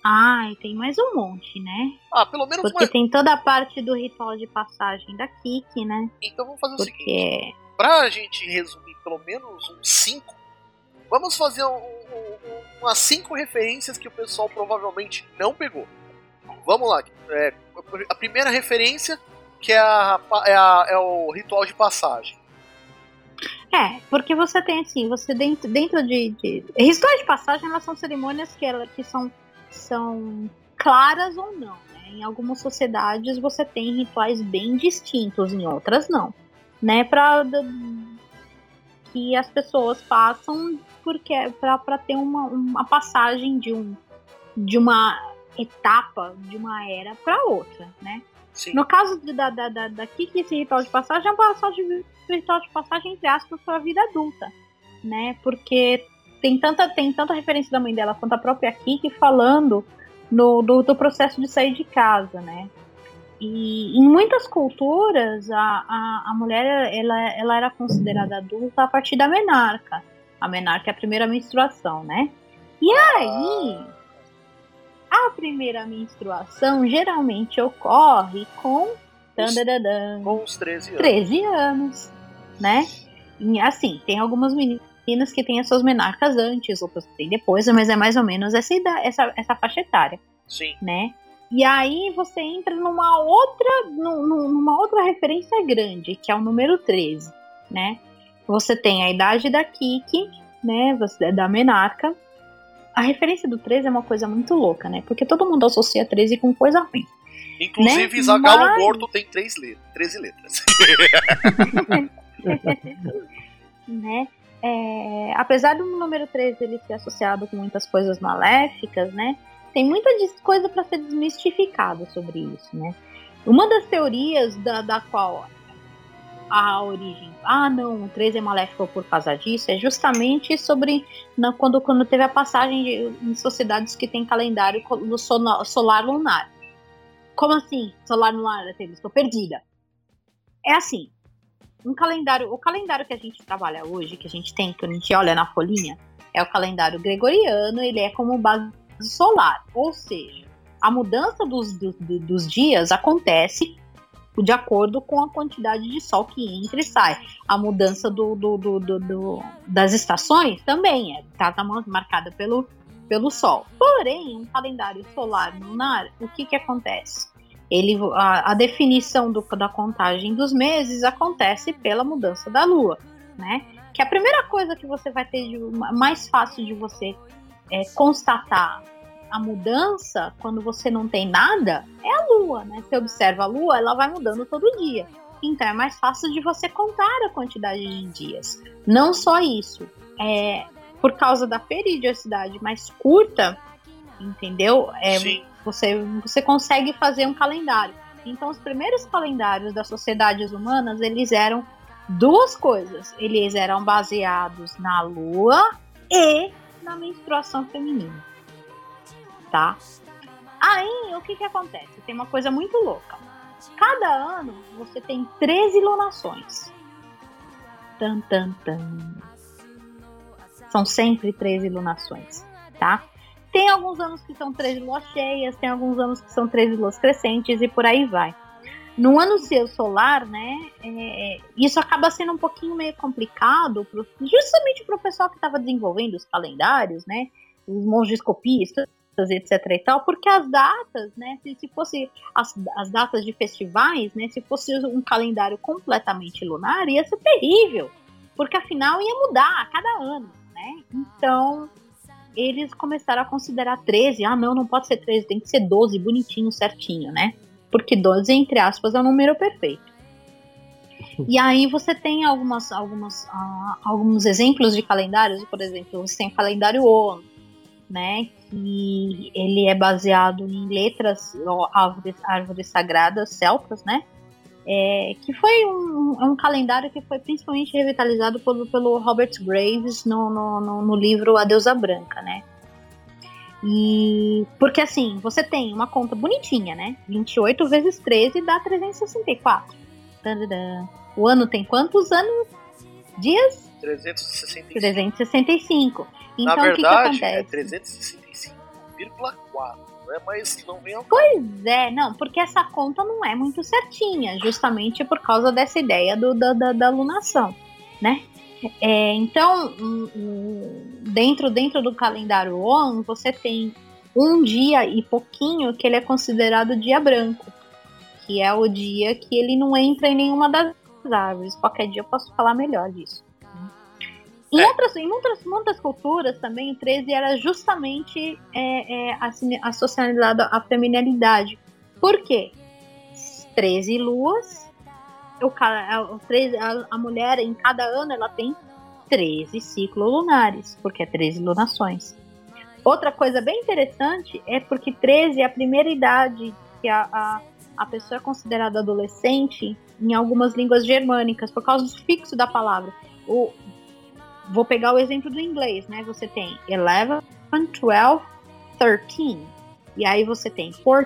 Ai, tem mais um monte, né? Ah, pelo menos Porque tem toda a parte do ritual de passagem da Kiki, né? Então vamos fazer o seguinte. Porque pra gente resumir pelo menos uns 5, vamos fazer um- um- um- umas 5 referências que o pessoal provavelmente não pegou. Vamos lá. é, a primeira referência que é, a, é, a- é o ritual de passagem. É, porque você tem assim, você dentro, dentro de, de. Rituais de passagem, elas são cerimônias que, ela, que são, são claras ou não. Né? Em algumas sociedades você tem rituais bem distintos, em outras não. Né? Pra, d- que as pessoas passam porque para ter uma, uma passagem de, um, de uma etapa, de uma era para outra, né? Sim. No caso de, da, da, da, da Kiki, esse ritual de passagem é um passagem, um ritual de passagem, entre aspas, para a vida adulta, né? Porque tem tanta, tem tanta referência da mãe dela quanto a própria Kiki falando no, do, do processo de sair de casa, né? E em muitas culturas, a, a, a mulher ela, ela era considerada adulta a partir da menarca. A menarca é a primeira menstruação, né? E aí, a primeira menstruação geralmente ocorre com Com os 13 anos. 13 anos, né? E, assim, tem algumas meninas que têm as suas menarcas antes, outras que têm depois, mas é mais ou menos essa, idade, essa, essa faixa etária, Sim. né? E aí você entra numa outra, nu- nu- numa outra referência grande, que é o número 13, né? Você tem a idade da Kiki, né? Você, da menarca. A referência do 13 é uma coisa muito louca, né? Porque todo mundo associa 13 com coisa ruim. Inclusive, Né? Zagalo Mas- Morto tem três letras, 13 letras. né? É, apesar do número 13 ele ser associado com muitas coisas maléficas, né? Tem muita coisa para ser desmistificada sobre isso, né? Uma das teorias da, da qual a origem, ah não, o 13 é maléfico por causa disso, é justamente sobre na- quando, quando teve a passagem de- em sociedades que tem calendário no solar lunar. Como assim? Solar lunar? Estou perdida. É assim, um calendário, o calendário que a gente trabalha hoje, que a gente tem, que a gente olha na folhinha, é o calendário gregoriano, ele é como base solar, ou seja, a mudança dos, do- do- dos dias acontece de acordo com a quantidade de sol que entra e sai. A mudança do, do- do- do- das estações também é tá, tá marcada pelo, pelo sol. Porém, um calendário solar lunar, o que que acontece? Ele, a, a definição do- da contagem dos meses acontece pela mudança da lua, né? Que a primeira coisa que você vai ter de, mais fácil de você é, constatar a mudança quando você não tem nada é a lua, né? Você observa a lua, ela vai mudando todo dia. Então é mais fácil de você contar a quantidade de dias. Não só isso, é por causa da periodicidade mais curta, entendeu? É, Sim. Você, você consegue fazer um calendário. Então, os primeiros calendários das sociedades humanas, eles eram duas coisas. Eles eram baseados na lua e na menstruação feminina. Tá? Aí, o que que acontece? Tem uma coisa muito louca. Cada ano, você tem 13 lunações. Tan, tan, tan. São sempre 13 lunações, tá? Tem alguns anos que são 13 luas cheias, tem alguns anos que são 13 luas crescentes e por aí vai. No ano seu solar, né, é, isso acaba sendo um pouquinho meio complicado, pro, justamente para o pessoal que estava desenvolvendo os calendários, né, os monges copistas, etc e tal, porque as datas, né, se, se fosse as, as datas de festivais, né, se fosse um calendário completamente lunar, ia ser terrível, porque afinal ia mudar a cada ano, né, então eles começaram a considerar 13. Ah, não, não pode ser 13, tem que ser 12, bonitinho, certinho, né? Porque 12, entre aspas, é o número perfeito. E aí você tem algumas, algumas, ah, alguns exemplos de calendários, por exemplo, você tem o calendário ON, né? Que ele é baseado em letras, árvores, árvores sagradas celtas, né? É, que foi um, um calendário que foi principalmente revitalizado pelo, pelo Robert Graves no, no, no, no livro A Deusa Branca, né? E porque assim, você tem uma conta bonitinha, né? 28 vezes 13 dá 364. Tadadã. O ano tem quantos anos? Dias? 365. 365. Então Na o que, que verdade, é acontece? 365,4. Não é mais. Não vem ao Pois é, não, porque essa conta não é muito certinha, justamente por causa dessa ideia do, da, da, da alunação, né? É, então, hum, hum, dentro, dentro do calendário ON, você tem um dia e pouquinho que ele é considerado dia branco, que é o dia que ele não entra em nenhuma das árvores. Qualquer dia eu posso falar melhor disso. Em, É. outras, em outras, muitas culturas também, o 13 era justamente é, é, associado à feminilidade. Por quê? 13 luas, o, o 13 a, a mulher em cada ano ela tem 13 ciclos lunares, porque é 13 lunações. Outra coisa bem interessante é porque 13 é a primeira idade que a, a, a pessoa é considerada adolescente em algumas línguas germânicas, por causa do sufixo da palavra. O, vou pegar o exemplo do inglês, né? Você tem 11, 12, 13. E aí você tem 14,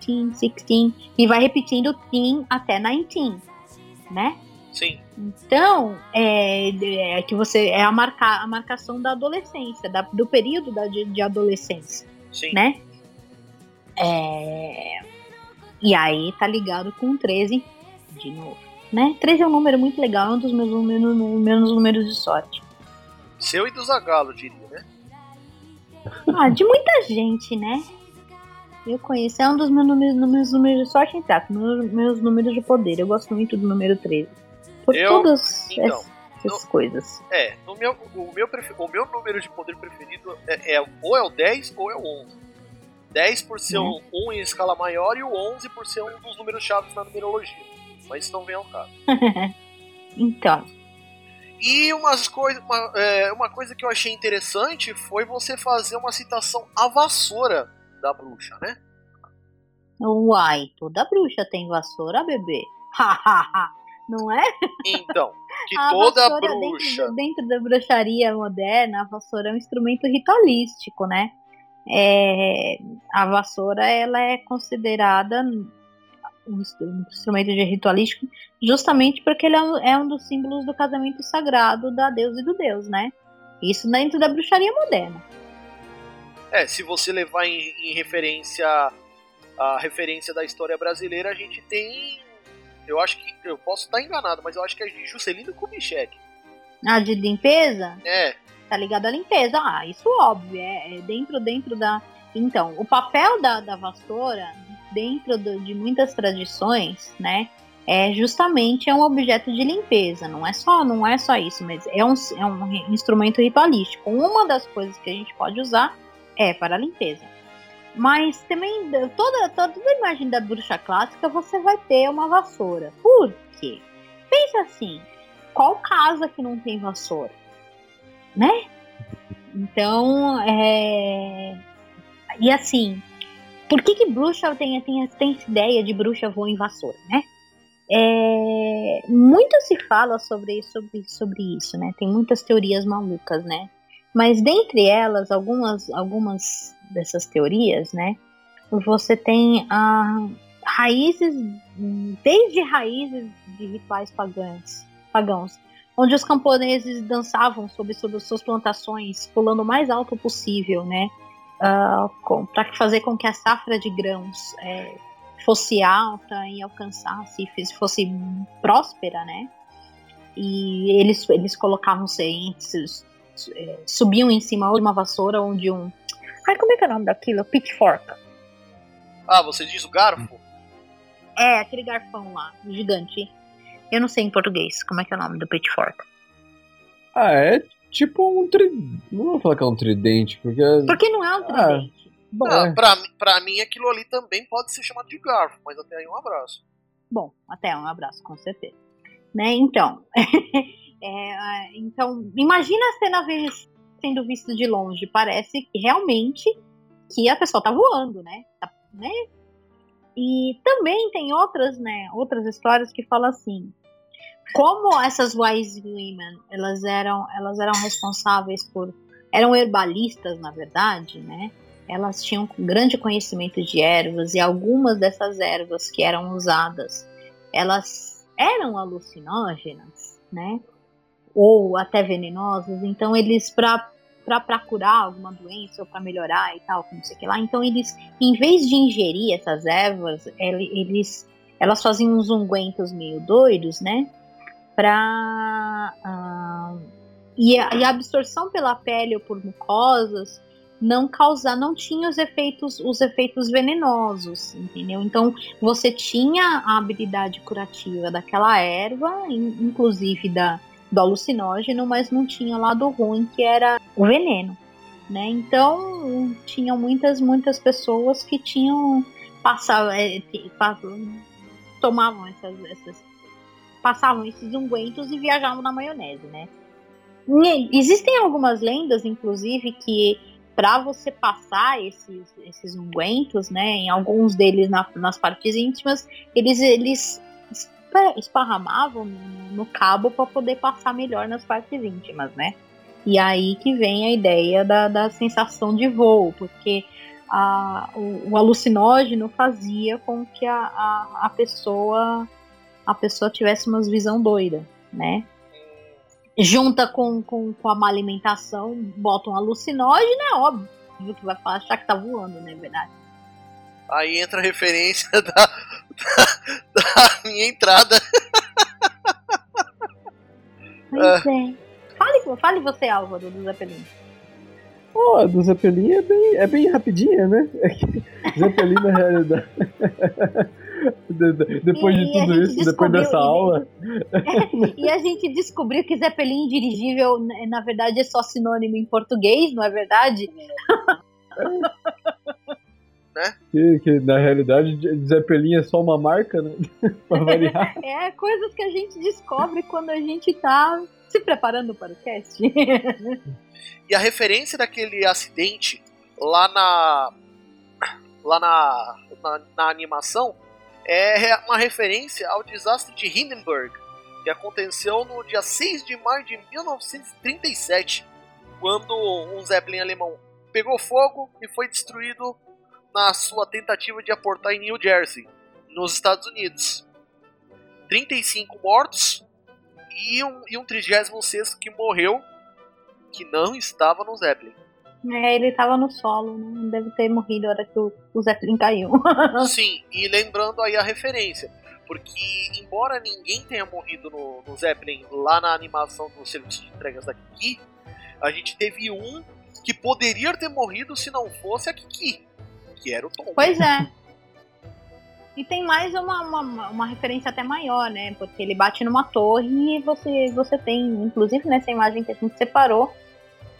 15, 16 e vai repetindo teen até 19, né? Sim. Então, é, é que você é a, marca, a marcação da adolescência, da- do período da, de, de adolescência, Sim. né? É, e aí tá ligado com 13 de novo, né? 13 é um número muito legal, é um dos meus números, meus números de sorte. Seu e do Zagalo, diria, né? Ah, de muita gente, né? Eu conheço, é um dos meus números, meus números de sorte, entre aspas, meus, meus números de poder. Eu gosto muito do número 13. Por Eu- todas então, essas, essas coisas. É, no meu, o, meu o meu número de poder preferido é, é ou é o 10 ou é o 11. 10 por ser um, um em escala maior e o 11 por ser um dos números chaves na numerologia. Mas isso não vem ao caso. Então, E umas coisa, uma, é, uma coisa que eu achei interessante foi você fazer uma citação à vassoura da bruxa, né? uai, toda bruxa tem vassoura, bebê. Hahaha. Não é? Então, que A toda vassoura bruxa. Dentro, dentro da bruxaria moderna, a vassoura é um instrumento ritualístico, né? É, a vassoura ela é considerada um instru- um instrumento de ritualístico justamente porque ele é um, é um dos símbolos do casamento sagrado da deusa e do deus, né? Isso dentro da bruxaria moderna. É, se você levar em, em referência a referência da história brasileira, a gente tem. Eu acho que. Eu posso estar enganado, mas eu acho que é Juscelino Kubitschek. A de limpeza, É, tá ligado à limpeza. Ah, isso óbvio, é, é dentro, dentro da. Então, o papel da, da vassoura, dentro do- de muitas tradições, né, é justamente é um objeto de limpeza. Não é só, não é só isso, mas é um, é um instrumento ritualístico. Uma das coisas que a gente pode usar é para a limpeza. Mas também, toda, toda a imagem da bruxa clássica, você vai ter uma vassoura. Por quê? Pensa assim, qual casa que não tem vassoura? Né? Então, é... E assim, por que que bruxa tem, tem, tem essa ideia de bruxa voa em vassoura, né? É... Muito se fala sobre, sobre, sobre isso, né? Tem muitas teorias malucas, né? Mas dentre elas, algumas, algumas dessas teorias, né? Você tem a raízes, desde raízes de rituais pagãos, pagãos onde os camponeses dançavam sobre, sobre suas plantações, pulando o mais alto possível, né? Para fazer com que a safra de grãos é, fosse alta e alcançasse, fosse próspera, né? E eles, eles colocavam sementes, é, subiam em cima de uma vassoura onde um. Ai, como é que é o nome daquilo? Pitchfork. Ah, você diz o garfo? É, aquele garfão lá, gigante. Eu não sei em português como é que é o nome do pitchfork. Ah, é tipo um tridente. Não vou falar que é um tridente, porque. Porque não é um Ah. tridente. Bom, Ah, É. pra, mim- pra mim aquilo ali também pode ser chamado de garfo, mas até aí um abraço. Bom, até um abraço, com certeza. Né, então, é, então, imagina a cena sendo visto de longe. Parece que realmente que a pessoa tá voando, né? Tá- né? E também tem outras, né, outras histórias que falam assim, como essas wise women, elas eram, elas eram responsáveis por, eram herbalistas, na verdade, né? Elas tinham grande conhecimento de ervas e algumas dessas ervas que eram usadas, elas eram alucinógenas, né? Ou até venenosas. Então eles para para curar alguma doença ou para melhorar e tal, não sei o que lá. Então eles, em vez de ingerir essas ervas, ele- eles elas faziam uns ungüentos meio doidos, né? Pra. ah, e, e a absorção pela pele ou por mucosas não causar, não tinha os efeitos, os efeitos venenosos, entendeu? Então você tinha a habilidade curativa daquela erva, in- inclusive da, do alucinógeno, mas não tinha o lado ruim que era o veneno, né? Então tinham muitas, muitas pessoas que tinham passava, é, tomavam essas, essas passavam esses ungüentos e viajavam na maionese, né? Existem algumas lendas, inclusive, que para você passar esses, esses ungüentos, né, em alguns deles na- nas partes íntimas, eles, eles espa- esparramavam no cabo para poder passar melhor nas partes íntimas, né? E aí que vem a ideia da, da sensação de voo, porque a, o, o alucinógeno fazia com que a, a, a pessoa a pessoa tivesse umas visão doida, né? Junta com, com, com a má alimentação, bota um alucinógeno, é óbvio que vai achar que tá voando, não é verdade? Aí entra a referência da, da, da minha entrada. Pois é. Fale, fale você, Álvaro, do Zeppelin. Pô, a do Zeppelin é bem, é bem rapidinha, né? É que Zeppelin, na realidade. de- de- depois E- de tudo isso, depois dessa e- aula. E a gente descobriu que Zeppelin dirigível, né, na verdade, é só sinônimo em português, não é verdade? Que, que na realidade Zeppelin é só uma marca, né? pra variar. É coisas que a gente descobre quando a gente tá se preparando para o cast. E a referência daquele acidente lá na. lá na, na, na animação é uma referência ao desastre de Hindenburg, que aconteceu no dia 6 de maio de 1937, quando um Zeppelin alemão pegou fogo e foi destruído na sua tentativa de aportar em New Jersey, nos Estados Unidos. 35 mortos e um, e um 36 que morreu, que não estava no Zeppelin. É, ele tava no solo, né? não deve ter morrido na hora que o, o Zeppelin caiu. Sim, e lembrando aí a referência. Porque, embora ninguém tenha morrido no, no Zeppelin lá na animação do serviço de entregas da Kiki, a gente teve um que poderia ter morrido se não fosse a Kiki, que era o Tom. Pois é. E tem mais uma, uma, uma referência até maior, né? Porque ele bate numa torre e você, você tem, inclusive nessa imagem que a gente separou,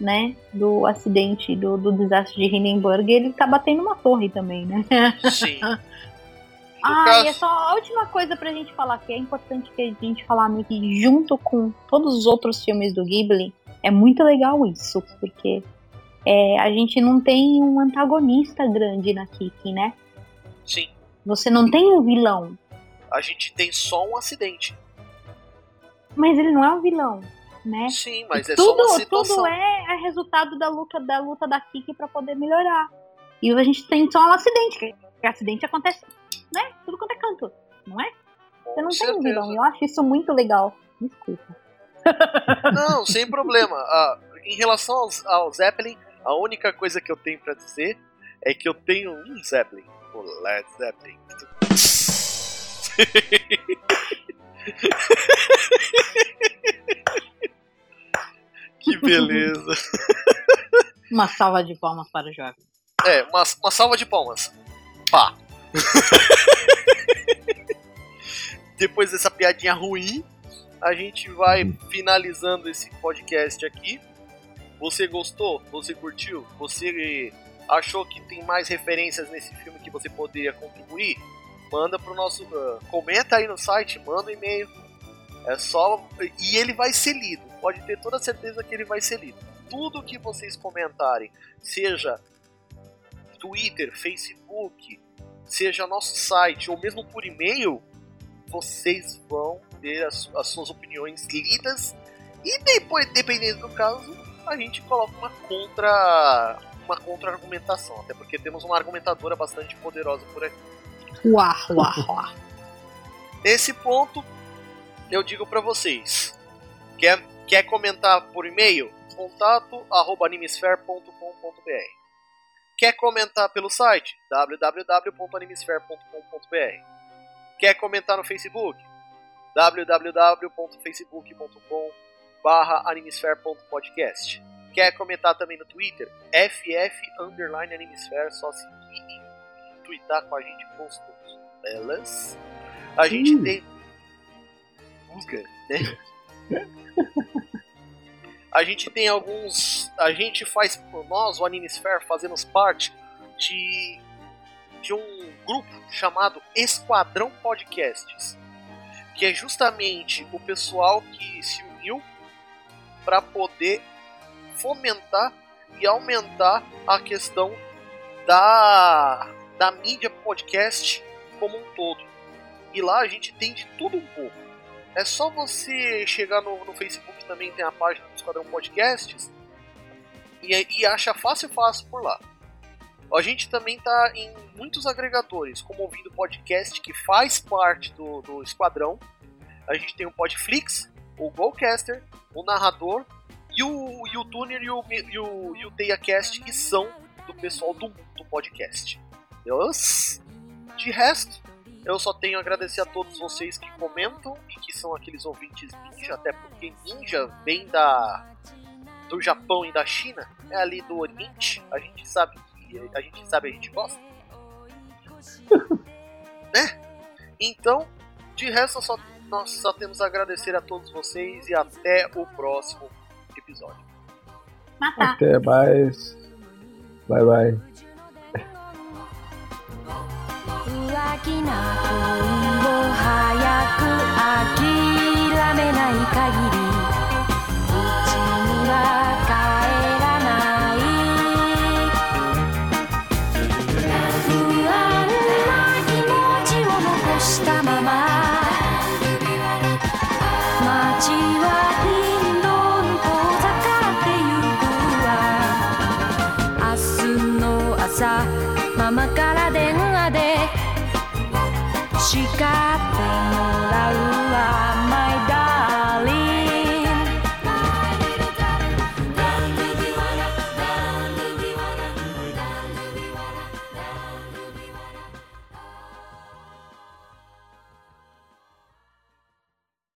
né? Do acidente, do, do desastre de Hindenburg, ele tá batendo uma torre também, né? Sim. Ah, caso- e é só a última coisa pra gente falar, que é importante que a gente falar meio que junto com todos os outros filmes do Ghibli, é muito legal isso, porque é, a gente não tem um antagonista grande na Kiki, né? Sim. Você não tem um vilão, A gente tem só um acidente. mas ele não é um vilão, né? Sim, mas é tudo, só uma situação. tudo é, é resultado da luta da luta da Kiki pra poder melhorar. E a gente tem só um acidente, que, acidente acontece, né? Tudo quanto é canto, não é? Você não tem vilão. Eu acho isso muito legal. Desculpa. Não, sem problema. Ah, em relação aos, ao Zeppelin, a única coisa que eu tenho pra dizer é que eu tenho um Zeppelin, o Led Zeppelin. que beleza. Uma salva de palmas para o jovem. É, uma, uma salva de palmas. Pá. Depois dessa piadinha ruim, a gente vai finalizando esse podcast aqui. Você gostou? Você curtiu? Você achou que tem mais referências nesse filme que você poderia contribuir? Manda pro nosso. ah, comenta aí no site, manda um e-mail. É só. E ele vai ser lido. Pode ter toda certeza que ele vai ser lido. Tudo que vocês comentarem, seja Twitter, Facebook, seja nosso site ou mesmo por e-mail, vocês vão ter as, as suas opiniões lidas e depois, dependendo do caso, a gente coloca uma contra uma contra-argumentação, até porque temos uma argumentadora bastante poderosa por aqui. Uá, uá, uá. Nesse ponto, eu digo pra vocês: quer, quer comentar por e-mail? Contato arroba animesphere.com.br. Quer comentar pelo site? www.animesphere.com.br. Quer comentar no Facebook? www.facebook.com animesphere.podcast. Quer comentar também no Twitter? FF underline animesphere, só seguir e twittar com a gente gostoso. Beleza? A gente tem. Busca, né? a gente tem alguns. A gente faz. Nós, o Animesphere, fazemos parte de. de um grupo chamado Esquadrão Podcasts. Que é justamente o pessoal que se uniu para poder fomentar e aumentar a questão da, da mídia podcast como um todo. E lá a gente tem de tudo um pouco. É só você chegar no, no Facebook também, tem a página do Esquadrão Podcasts, e, e acha fácil fácil por lá. A gente também tá em muitos agregadores, como ouvindo podcast que faz parte do, do Esquadrão. A gente tem o Podflix, o Golcaster, o Narrador e o YouTuner e o, e o, e o TeiaCast, que são do pessoal do Mundo Podcast. Deus? De resto, eu só tenho a agradecer a todos vocês que comentam e que são aqueles ouvintes ninja, até porque ninja vem da do Japão e da China, é ali do Oriente, a gente sabe que a gente sabe, a gente gosta. né? Então, de resto, só, nós só temos a agradecer a todos vocês e até o próximo episódio. Até mais. Bye bye. きな恋を早く諦めない限りうちには